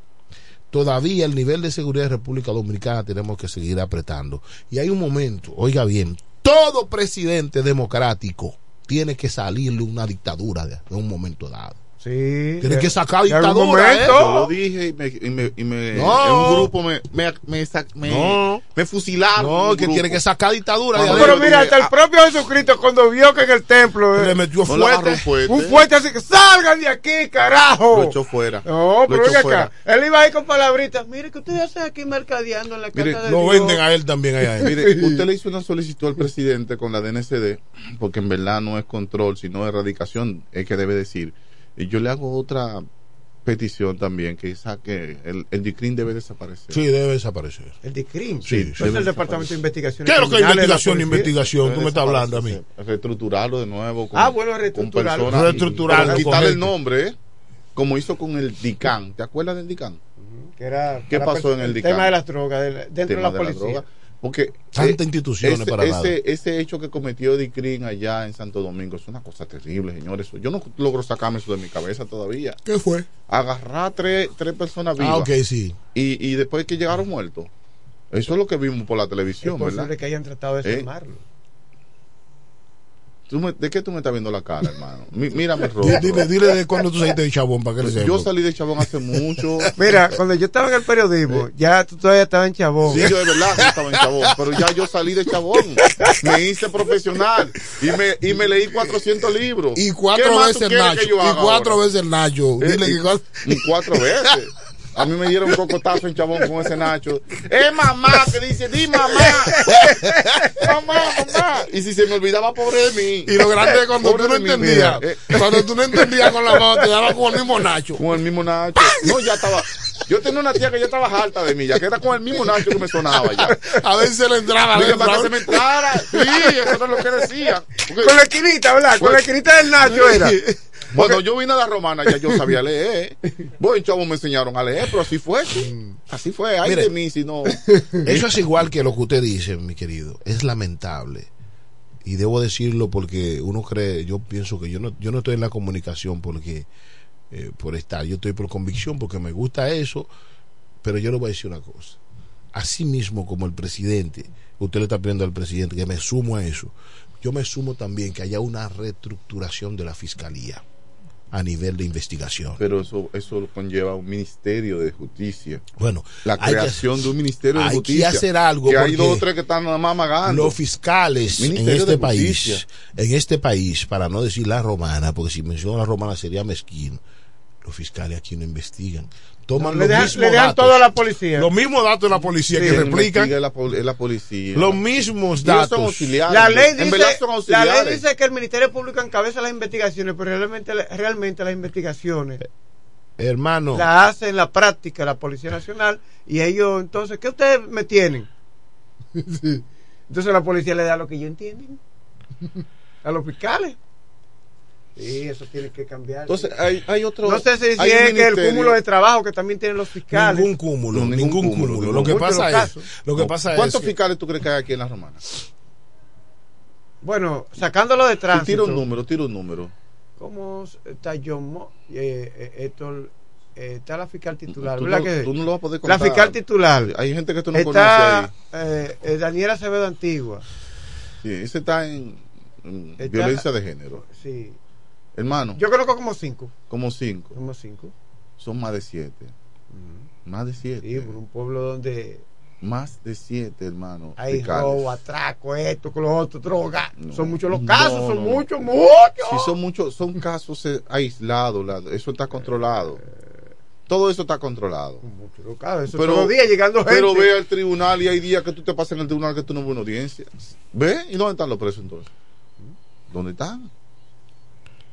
todavía el nivel de seguridad de República Dominicana tenemos que seguir apretando. Y hay un momento, oiga bien, todo presidente democrático tiene que salirle una dictadura de, un momento dado. Sí. Tiene que sacar de algún dictadura. ¿eh? Yo lo dije y me, y me, y me- No. en un grupo me, me, me, sac- me, No. me fusilaron. No, que grupo. tiene que sacar dictadura. No. Pero mira, dije, hasta el ah. propio Jesucristo cuando vio que en el templo eh, le metió fuerte. un fuerte. un fuerte así que salgan de aquí, carajo. Lo echó fuera. No, Lo pero echó venga fuera. acá. Él iba ahí con palabritas. Mire, que ustedes hacen aquí mercadeando en la Mire, casa de Lo Dios. venden a él también allá. Mire, usted le hizo una solicitud al presidente con la DNCD, porque en verdad no es control, sino erradicación, es que debe decir. Y yo le hago otra petición también, que es a que el, el DICRIN debe desaparecer. Sí, debe desaparecer. El DICRIM. Sí, Pues debe el Departamento de Investigación. ¿Qué es lo que es investigación, investigación? Tú me estás hablando a mí. Reestructurarlo de nuevo. Con, Ah, bueno, reestructurarlo. Reestructurarlo, pero Quitarle el nombre, ¿eh? como hizo con el DICAN. ¿Te acuerdas del DICAN? Que era ¿Qué pasó pers- en el el DICAN? tema de las drogas del- dentro de tema la de policía. droga. Porque Tantas eh, instituciones ese, para nada. ese, ese hecho que cometió Dicrin allá en Santo Domingo es una cosa terrible, señores. Yo no logro sacarme eso de mi cabeza todavía. ¿Qué fue? Agarrar a tres, tres personas vivas Ah, ok, sí. y, y después que llegaron muertos. Eso es lo que vimos por la Es televisión, posible ¿verdad? que hayan tratado de ¿Eh? Desarmarlo. ¿Tú me- ¿De qué tú me estás viendo la cara, hermano? Mí- Mírame rojo. Dile, dile, dile de cuándo tú saliste de chabón para que le sepa. Yo salí de Chabón hace mucho. Mira, cuando yo estaba en el periodismo, ya tú todavía estabas en Chabón. Sí, yo de verdad que estaba en Chabón, pero ya yo salí de Chabón. Me hice profesional y me, y me leí 400 libros. Y ¿Qué cuatro veces Nacho. yo Y cuatro ahora? veces el Nacho. Eh, Dile que y cuatro veces. A mí me dieron un cocotazo en Chabón con ese Nacho. ¡Eh, mamá! Que dice, di mamá. mamá, mamá. Y si se me olvidaba, pobre de mí. Y lo grande es cuando Pobre tú no entendías. eh, Cuando tú no entendías con la mano, te daba con el mismo Nacho. con el mismo Nacho. No, ya estaba. Yo tenía una tía que ya estaba harta de mí, ya que era con el mismo Nacho que me sonaba ya. A ver si se le entraba. Dije, para que se me entrara. Sí, eso era lo que decía. Porque Con la esquinita, ¿verdad? Con la esquinita del Nacho era. Cuando yo vine a la romana ya yo sabía leer. Bueno, chavos me enseñaron a leer, pero así fue. Así fue. Ay Mire. de mí si no. Eso es igual que lo que usted dice, mi querido. Es lamentable y debo decirlo porque uno cree, yo pienso que yo no, yo no estoy en la comunicación porque eh, por estar, yo estoy por convicción porque me gusta eso, pero yo le voy a decir una cosa. Así mismo como el presidente, usted le está pidiendo al presidente que me sumo a eso, yo me sumo también que haya una reestructuración de la fiscalía a nivel de investigación. Pero eso, eso conlleva un ministerio de justicia. Bueno, la que- creación de un ministerio de hay que justicia. hacer algo Que hay dos o tres que están nada más amagando. Los fiscales en este país, Justicia. en este país, para no decir la romana, porque si menciono la romana sería mezquino, los fiscales aquí no investigan. Toman le los dejan- mismos le dejan datos, todo a la policía. Los mismos datos de la policía que replican la, la policía. los mismos datos. son auxiliares. La ley, dice, la ley dice que el Ministerio Público encabeza las investigaciones, pero realmente, realmente las investigaciones Hermano, las hace en la práctica la Policía Nacional y ellos entonces, ¿qué ustedes me tienen? Entonces la policía le da lo que ellos entienden a los fiscales. Sí, eso tiene que cambiar. Entonces, hay, hay otro. no sé si, es que el cúmulo de trabajo que también tienen los fiscales. ningún cúmulo, No, ningún, ningún cúmulo. cúmulo. Lo que pasa es, lo que pasa es ¿Cuántos que- fiscales tú crees que hay aquí en la romana? Bueno, sacándolo de tránsito. Tira un número, tira un número. ¿Cómo está John Mo? Eh, eh, Héctor, eh, está la fiscal titular, Tú ¿verdad no- que tú no lo vas a poder La fiscal titular. Hay gente que tú no está, conoces eh, eh, Daniela Acevedo Antigua. Sí, ese está en, en Está- violencia de género. Sí. Hermano, Yo conozco como cinco. como cinco. Como cinco. Son más de siete. Más de siete. Sí, por un pueblo donde Más de siete, hermano. hay robo, atraco, esto, con lo otro, droga. No, son muchos los no, casos, son no. muchos, muchos. Sí, son muchos, son casos eh, aislados, la- eso está controlado. Todo eso está controlado. Los eso Pero- los días llegando gente. Pero ve al tribunal y hay días que tú te pasas en el tribunal que tú no ves una audiencia. ¿Ve? ¿Y dónde están los presos entonces? ¿Dónde están?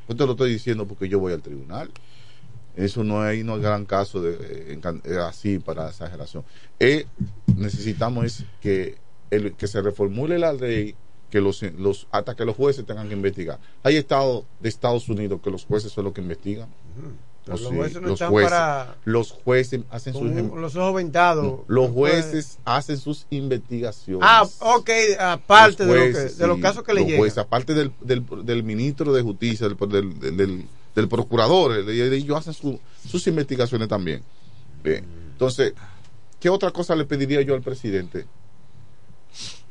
Yo te lo estoy diciendo porque yo voy al tribunal. Eso no hay no hay gran caso de eh, eh, así para exageración. Eh, necesitamos es que que se reformule la ley que los hasta que los jueces tengan que investigar. Hay estados de Estados Unidos que los jueces son los que investigan. Pero los sí, jueces no los están jueces, para- los jueces hacen sus con em- los ojos vendados. no, los jueces hacen sus investigaciones. Ah, ok, aparte de, lo que- de los casos que le llegan. jueces, aparte del, del, del ministro de justicia, del, del, del- del- del procurador, el- el- ellos hacen su- sus investigaciones también. Bien. Entonces, ¿qué otra cosa le pediría yo al presidente?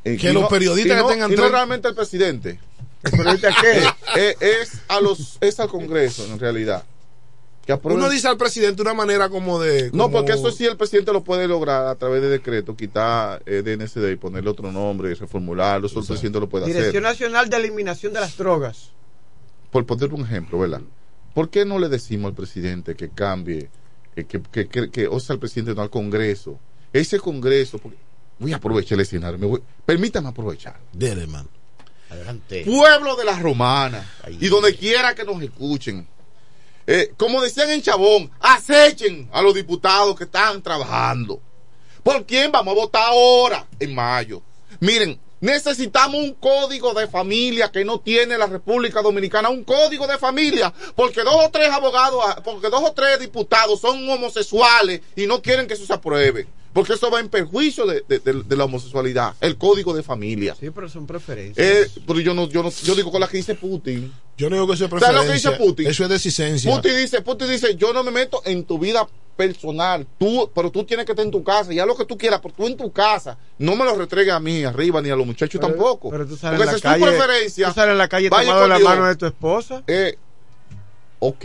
Eh, Que los periodistas y no- que tengan y no realmente al presidente. ¿El periodista qué? Eh, eh, es a los es al Congreso en realidad que aprueben- Uno dice al presidente una manera como de. no, porque eso sí el presidente lo puede lograr a través de decreto, quitar eh, DNCD y ponerle otro nombre, reformularlo, eso el presidente lo puede Dirección hacer. Nacional de Eliminación de las Drogas. Por poner un ejemplo, ¿verdad? ¿Por qué no le decimos al presidente que cambie, eh, que, que, que, que- o sea, al presidente no al Congreso? Ese Congreso, porque- voy a aprovechar el escenario, me voy- permítame aprovechar. Dele, hermano. Adelante. Pueblo de la Romana, y donde quiera que nos escuchen. Eh, como decían en Chabón, acechen a los diputados que están trabajando. ¿Por quién vamos a votar ahora, en mayo? Miren, necesitamos un código de familia que no tiene la República Dominicana, un código de familia, porque dos o tres abogados, ah, porque dos o tres diputados son homosexuales y no quieren que eso se apruebe. Porque eso va en perjuicio de, de- de- de la homosexualidad, el código de familia. Sí, pero son preferencias. Eh, pero yo no, yo no, yo digo con la que dice Putin. Yo no digo que eso es ¿Sabes lo que preferencia. dice Putin? Eso es desicencia. Putin dice, Putin dice, yo no me meto en tu vida personal, tú, pero tú tienes que estar en tu casa, ya lo que tú quieras, pero tú en tu casa, no me lo retregues a mí arriba ni a los muchachos Pero- tampoco. Pero tú sales Porque en la si es calle. tu preferencia, Tú sales en la calle con la mano de tu esposa. Eh, ok,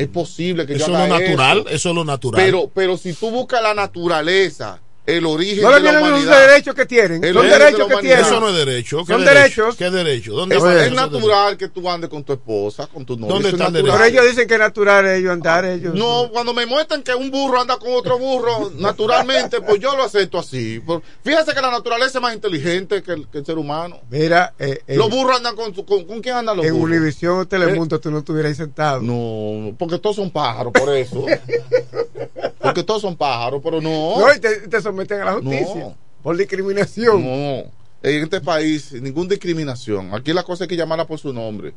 es posible que yo Eso es haga lo natural, eso, eso es lo natural. Pero, pero si tú buscas la naturaleza, el origen No le de la vienen los humanidad, derechos que tienen. El Son de derechos que humanidad. tienen. Eso no es derecho. ¿Qué Son derecho? derechos. ¿Qué derecho? ¿Dónde es, es natural que tú andes con tu esposa, con tu novio. ¿Dónde es está el natural. Pero ellos dicen que es natural ellos andar ellos. No, cuando me muestran que un burro anda con otro burro, naturalmente, pues yo lo acepto así. Fíjese que la naturaleza es más inteligente que el, que el ser humano. Mira, eh, eh, Los burros andan con, su- con, ¿con quién andan los en burros? Univisión o Telemundo tú no estuvieras ahí sentado. No, porque todos son pájaros, por eso. porque todos son pájaros, pero no. No, y te, te someten a la justicia. No. Por discriminación. No. En este país, ninguna discriminación. Aquí la cosa hay que llamarla por su nombre.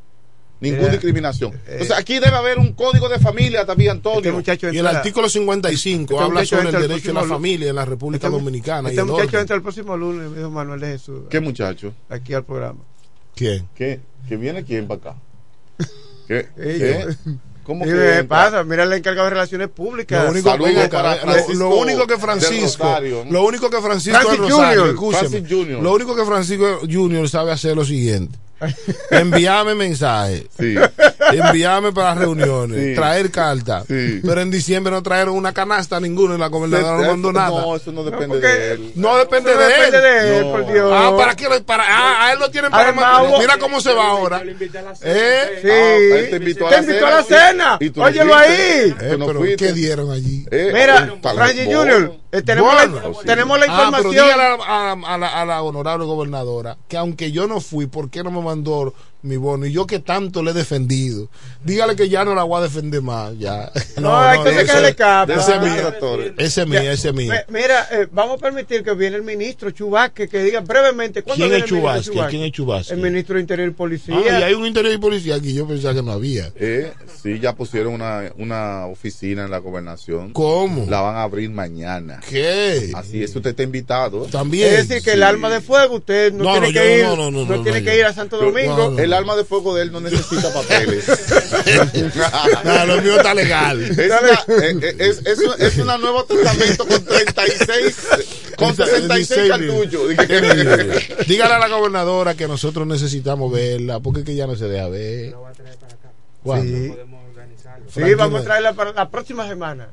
Ninguna Mira, discriminación. eh, o sea, aquí debe haber un código de familia también, Antonio. Este muchacho Y el artículo 55 Este habla sobre el derecho a la familia en la República Este Dominicana. y Este el muchacho orden. entra el próximo lunes, me dijo Manuel de Jesús. ¿Qué muchacho? Aquí al programa. ¿Quién? ¿Qué? ¿Que viene quién para acá? ¿Qué? ¿Qué? ¿Cómo ¿Y que pasa? Mira el encargado de relaciones públicas. Lo único, Saludos para lo- Francisco lo, único que Francisco, Rosario. lo único que Francisco Francis Rosario, Junior. Francis Junior. lo único que Francisco Junior sabe hacer es lo siguiente. Enviarme mensajes, Sí. enviarme para reuniones, Sí. traer cartas. Sí. Pero en diciembre no trajeron una canasta ninguno y la gobernadora no mandó nada. No, eso no depende de él. No depende No de depende él. de él, No. por Dios. Ah, ¿para qué? lo- Para, ah, a él lo tienen para Además, Mira cómo se va ahora. ¿Eh? Sí. Ah, él te invitó a la Te invitó a la cena. Y Óyelo ahí. Eh, pero. ¿qué dieron allí? Eh, Mira, bueno. Junior, eh, tenemos, Bueno. la, tenemos la Ah, pero información. a, la, a la honorable gobernadora que aunque yo no fui, ¿por qué no me mandó mi bono? Y yo que tanto le he defendido. Dígale que ya no la voy a defender más. Ya. No, hay cosas que le escapan. Ese es mío. Doctor. Ese es mío, ese es mío. Mi- Mira, eh, vamos a permitir que viene el ministro Chubasque que diga brevemente cuándo ¿Quién viene es el ministro Chubasque? ¿Quién es Chubasque? El ministro de Interior y Policía. Ah, y hay un interior y policía aquí. Yo pensaba que no había. Eh, sí, ya pusieron una, una oficina en la gobernación. ¿Cómo? La van a abrir mañana. ¿Qué? Así es, usted está invitado. También. es decir, que el Sí. arma de fuego usted no, No, tiene no, que yo ir, no, no, no, no, tiene no, que yo- ir a Santo Domingo. no, no. El arma de fuego de él no necesita papeles. No, lo mío está legal. Es una, eh, eh, es, es, un- es una nuevo testamento con 36, con 66 cartuchos. Dígale a la gobernadora que nosotros necesitamos verla, porque es que ya no se deja ver. ¿Cuándo? Sí, Sí, Tranquilo. vamos a traerla para la próxima semana.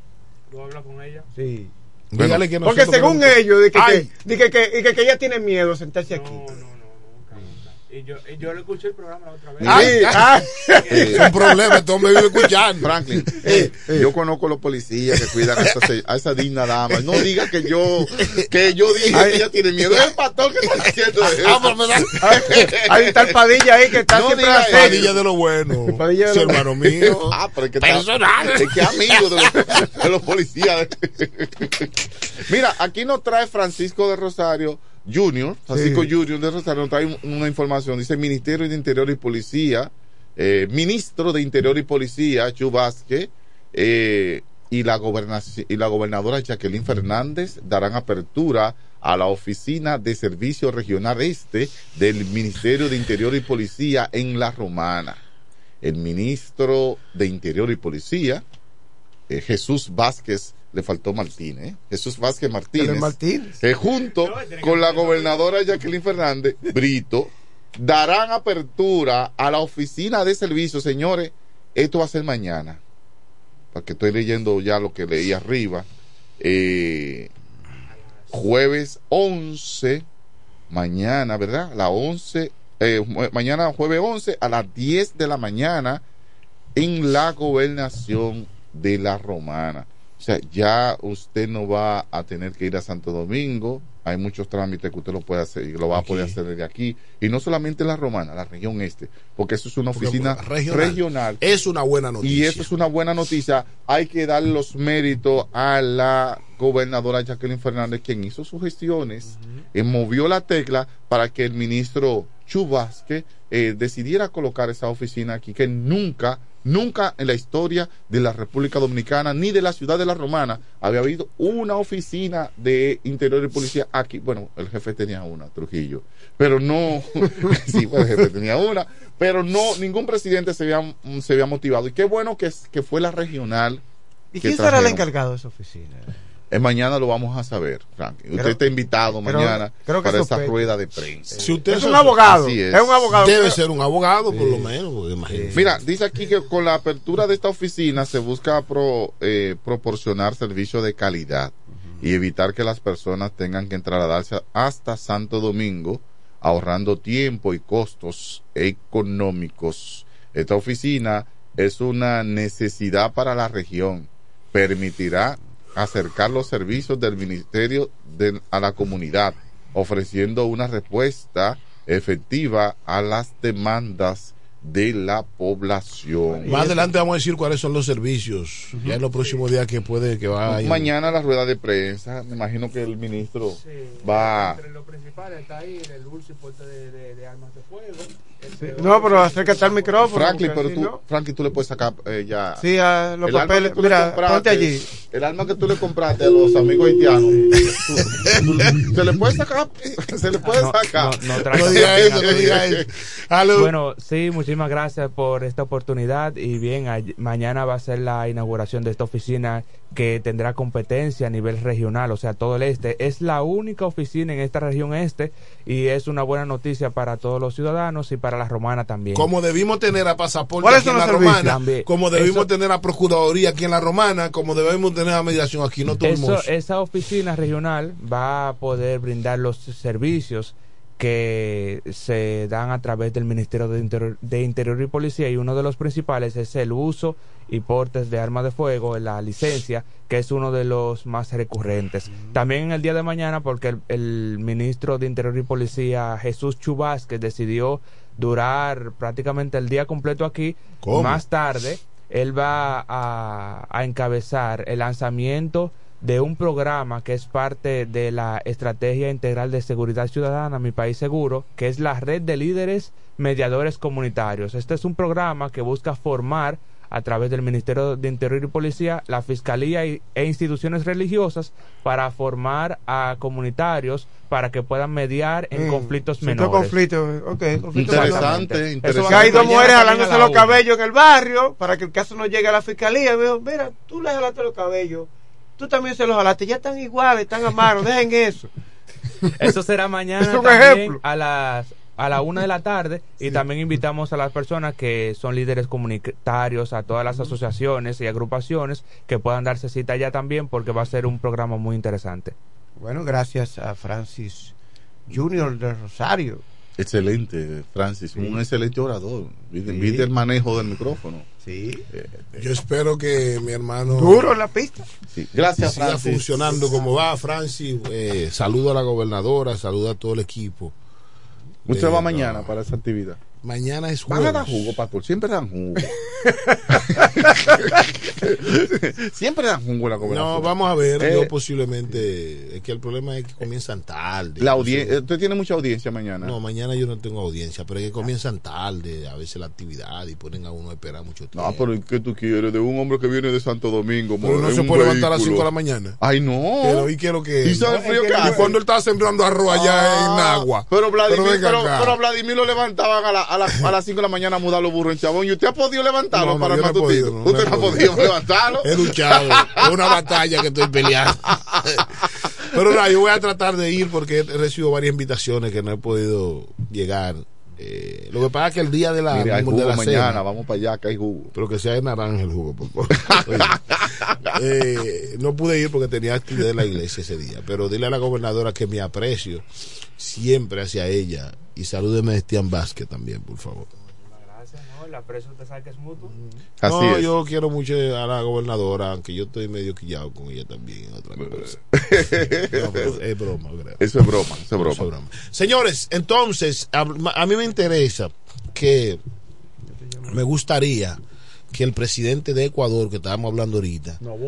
¿Tú hablas con ella? Sí. Que Porque según ellos, de que, que, de que, que- y que, que ella tiene miedo de sentarse aquí. Y yo, y yo le escuché el programa la otra vez. Ay, Ah. Eh, es un problema, este hombre vive escuchando. Franklin, eh, yo conozco a los policías que cuidan a esa, a esa digna dama. No diga que yo que yo dije que ella tiene miedo. Es el pastor que está diciendo eso. Ah, pero me da- Ahí está el Padilla ahí que está No siempre diga acecho. Padilla de lo bueno. Padilla de Su lo- hermano mío. Ah, pero es que está- Personal. es que es amigo de los, de los policías. Mira, aquí nos trae Francisco de Rosario Junior, Francisco Sí. Junior de Rosario, nos trae un- una información. Dice Ministerio de Interior y Policía, eh, Ministro de Interior y Policía, Chu Vázquez, eh, y, la y la gobernadora Jacqueline Fernández darán apertura a la oficina de Servicio Regional Este del Ministerio de Interior y Policía en La Romana el ministro de Interior y Policía, eh, Jesús Vázquez, le faltó Martínez, ¿eh? Jesús Vázquez Martínez, Martínez. eh, junto con la gobernadora Jacqueline Fernández, Brito, darán apertura a la oficina de servicio, señores, esto va a ser mañana, para que estoy leyendo ya lo que leí arriba, eh, jueves 11, mañana, ¿verdad? La 11, eh, mañana jueves 11 a las 10 de la mañana en la gobernación de la Romana. O sea, ya usted no va a tener que ir a Santo Domingo. Hay muchos trámites que usted lo puede hacer y lo va a poder hacer desde aquí. Y no solamente en la Romana, la región este, porque eso es una oficina regional. regional. Es una buena noticia. Y eso es una buena noticia. Hay que darle los méritos a la gobernadora Jacqueline Fernández, quien hizo sus gestiones, y movió la tecla para que el ministro Chubasque eh, decidiera colocar esa oficina aquí, que nunca, nunca en la historia de la República Dominicana ni de la ciudad de la Romana había habido una oficina de interior y policía aquí. Bueno, el jefe tenía una, Trujillo, pero no, sí, pues, el jefe tenía una, pero no, ningún presidente se había, se había motivado. Y qué bueno que, que fue la regional. ¿Y quién será el encargado de esa oficina? Eh, mañana lo vamos a saber, Frank. Usted Creo- está invitado creo- mañana creo que para esa rueda de prensa. Si usted Es un abogado. Así Es un abogado. Debe Pero- ser un abogado, por lo menos. imagínate. Mira, dice aquí que con la apertura de esta oficina se busca pro- eh, proporcionar servicio de calidad y evitar que las personas tengan que trasladarse hasta Santo Domingo, ahorrando tiempo y costos económicos. Esta oficina es una necesidad para la región. Permitirá acercar los servicios del ministerio de- a la comunidad, ofreciendo una respuesta efectiva a las demandas de la población. Más adelante vamos a decir cuáles son los servicios. Ya en los próximos días que puede que va a ir. Mañana la rueda de prensa, me imagino que el ministro va... Entre los principales está ahí el dulce porte de, de, de armas de fuego. No, pero acércate al micrófono. Franklin, pero tú, no- Franklin, tú le puedes sacar eh, ya. Sí, a los El papeles. Mira, ponte allí. El arma que tú le compraste a los amigos haitianos, tú- tú- se le puede sacar, se le puede No, sacar. no, no diga eso, no diga. Bueno, sí, muchísimas gracias por esta oportunidad y bien, ay- mañana va a ser la inauguración de esta oficina que tendrá competencia a nivel regional, o sea, todo el este. Es la única oficina en esta región este y es una buena noticia para todos los ciudadanos y para la romana también. Como debimos tener a pasaporte ¿Cuáles aquí en la servicios? romana, También. como debimos Eso- tener a procuraduría aquí en la romana, como debemos tener a mediación aquí, no Eso, tuvimos. esa oficina regional va a poder brindar los servicios que se dan a través del Ministerio de Interior, de Interior y Policía y uno de los principales es el uso y portes de armas de fuego, la licencia, que es uno de los más recurrentes. También en el día de mañana, porque el, el ministro de Interior y Policía, Jesús Chubasque, decidió durar prácticamente el día completo aquí, ¿Cómo? más tarde él va a, a encabezar el lanzamiento de un programa que es parte de la Estrategia Integral de Seguridad Ciudadana, Mi País Seguro, que es la red de líderes mediadores comunitarios. Este es un programa que busca formar a través del Ministerio de Interior y Policía, la Fiscalía y- e instituciones religiosas para formar a comunitarios para que puedan mediar en Mm, conflictos menores. conflictos, ok, conflictos Interesante, menores. interesante. Que hay dos mujeres jalándose los cabellos en el barrio para que el caso no llegue a la fiscalía. Veo, mira, tú le jalaste los cabellos, tú también se los jalaste, ya están iguales, están amados, dejen eso. Eso será mañana Es un también ejemplo. a las a la una de la tarde y también invitamos a las personas que son líderes comunitarios, a todas las asociaciones y agrupaciones que puedan darse cita allá también porque va a ser un programa muy interesante. Bueno, gracias a Francis Junior de Rosario. Excelente, Francis, un excelente orador. Viste, Sí. el manejo del micrófono. Sí. Yo espero que mi hermano. Duro en la pista. Sí. Gracias, siga Francis. funcionando como va, Francis. Eh, saludo a la gobernadora, saludo a todo el equipo. Usted va mañana para esa actividad. Mañana es Van a jueves. dar jugo, pastor. Siempre dan jugo. Siempre dan jugo la gobernación. No, vamos a ver. Eh, yo posiblemente. Es que el problema es que comienzan tarde. La No audien- sé. eh, Usted tiene mucha audiencia mañana. No, mañana yo no tengo audiencia, pero es que comienzan tarde a veces la actividad y ponen a uno a esperar mucho tiempo. No, pero ¿qué tú quieres? De un hombre que viene de Santo Domingo. Pero no se puede levantar a las vehículo. 5 de la mañana. Ay, no. Pero ¿y qué es lo que ¿Y sabe el frío que cuando él estaba sembrando arroz allá en Nagua? Pero Vladimir, pero, pero Vladimir lo levantaban a, la- a, la- a las 5 de la mañana a mudar los burros en Chabón. ¿Y usted ha podido levantarlo No, no, para el matutino? no, ¿Usted no ha podido levantarlo? He luchado. Es una batalla que estoy peleando. Pero no, yo voy a tratar de ir porque he recibido varias invitaciones que no he podido llegar. Eh, lo que pasa es que el día de la, Mire, hay de jugo la mañana, cena, vamos para allá, que hay jugo. pero que sea de naranja el jugo, por favor. Eh, no pude ir porque tenía actividad en la iglesia ese día, pero dile a la gobernadora que mi aprecio siempre hacia ella y salúdeme a Estian Vázquez también, por favor. Gracias, ¿no? Mutuo. Así es. yo quiero mucho a la gobernadora, aunque yo estoy medio quillado con ella también en otra cosa. No, pero es broma, creo. Eso es broma, eso es broma. Eso es broma. Señores, entonces, a, a mí me interesa que me gustaría que el presidente de Ecuador, que estábamos hablando ahorita,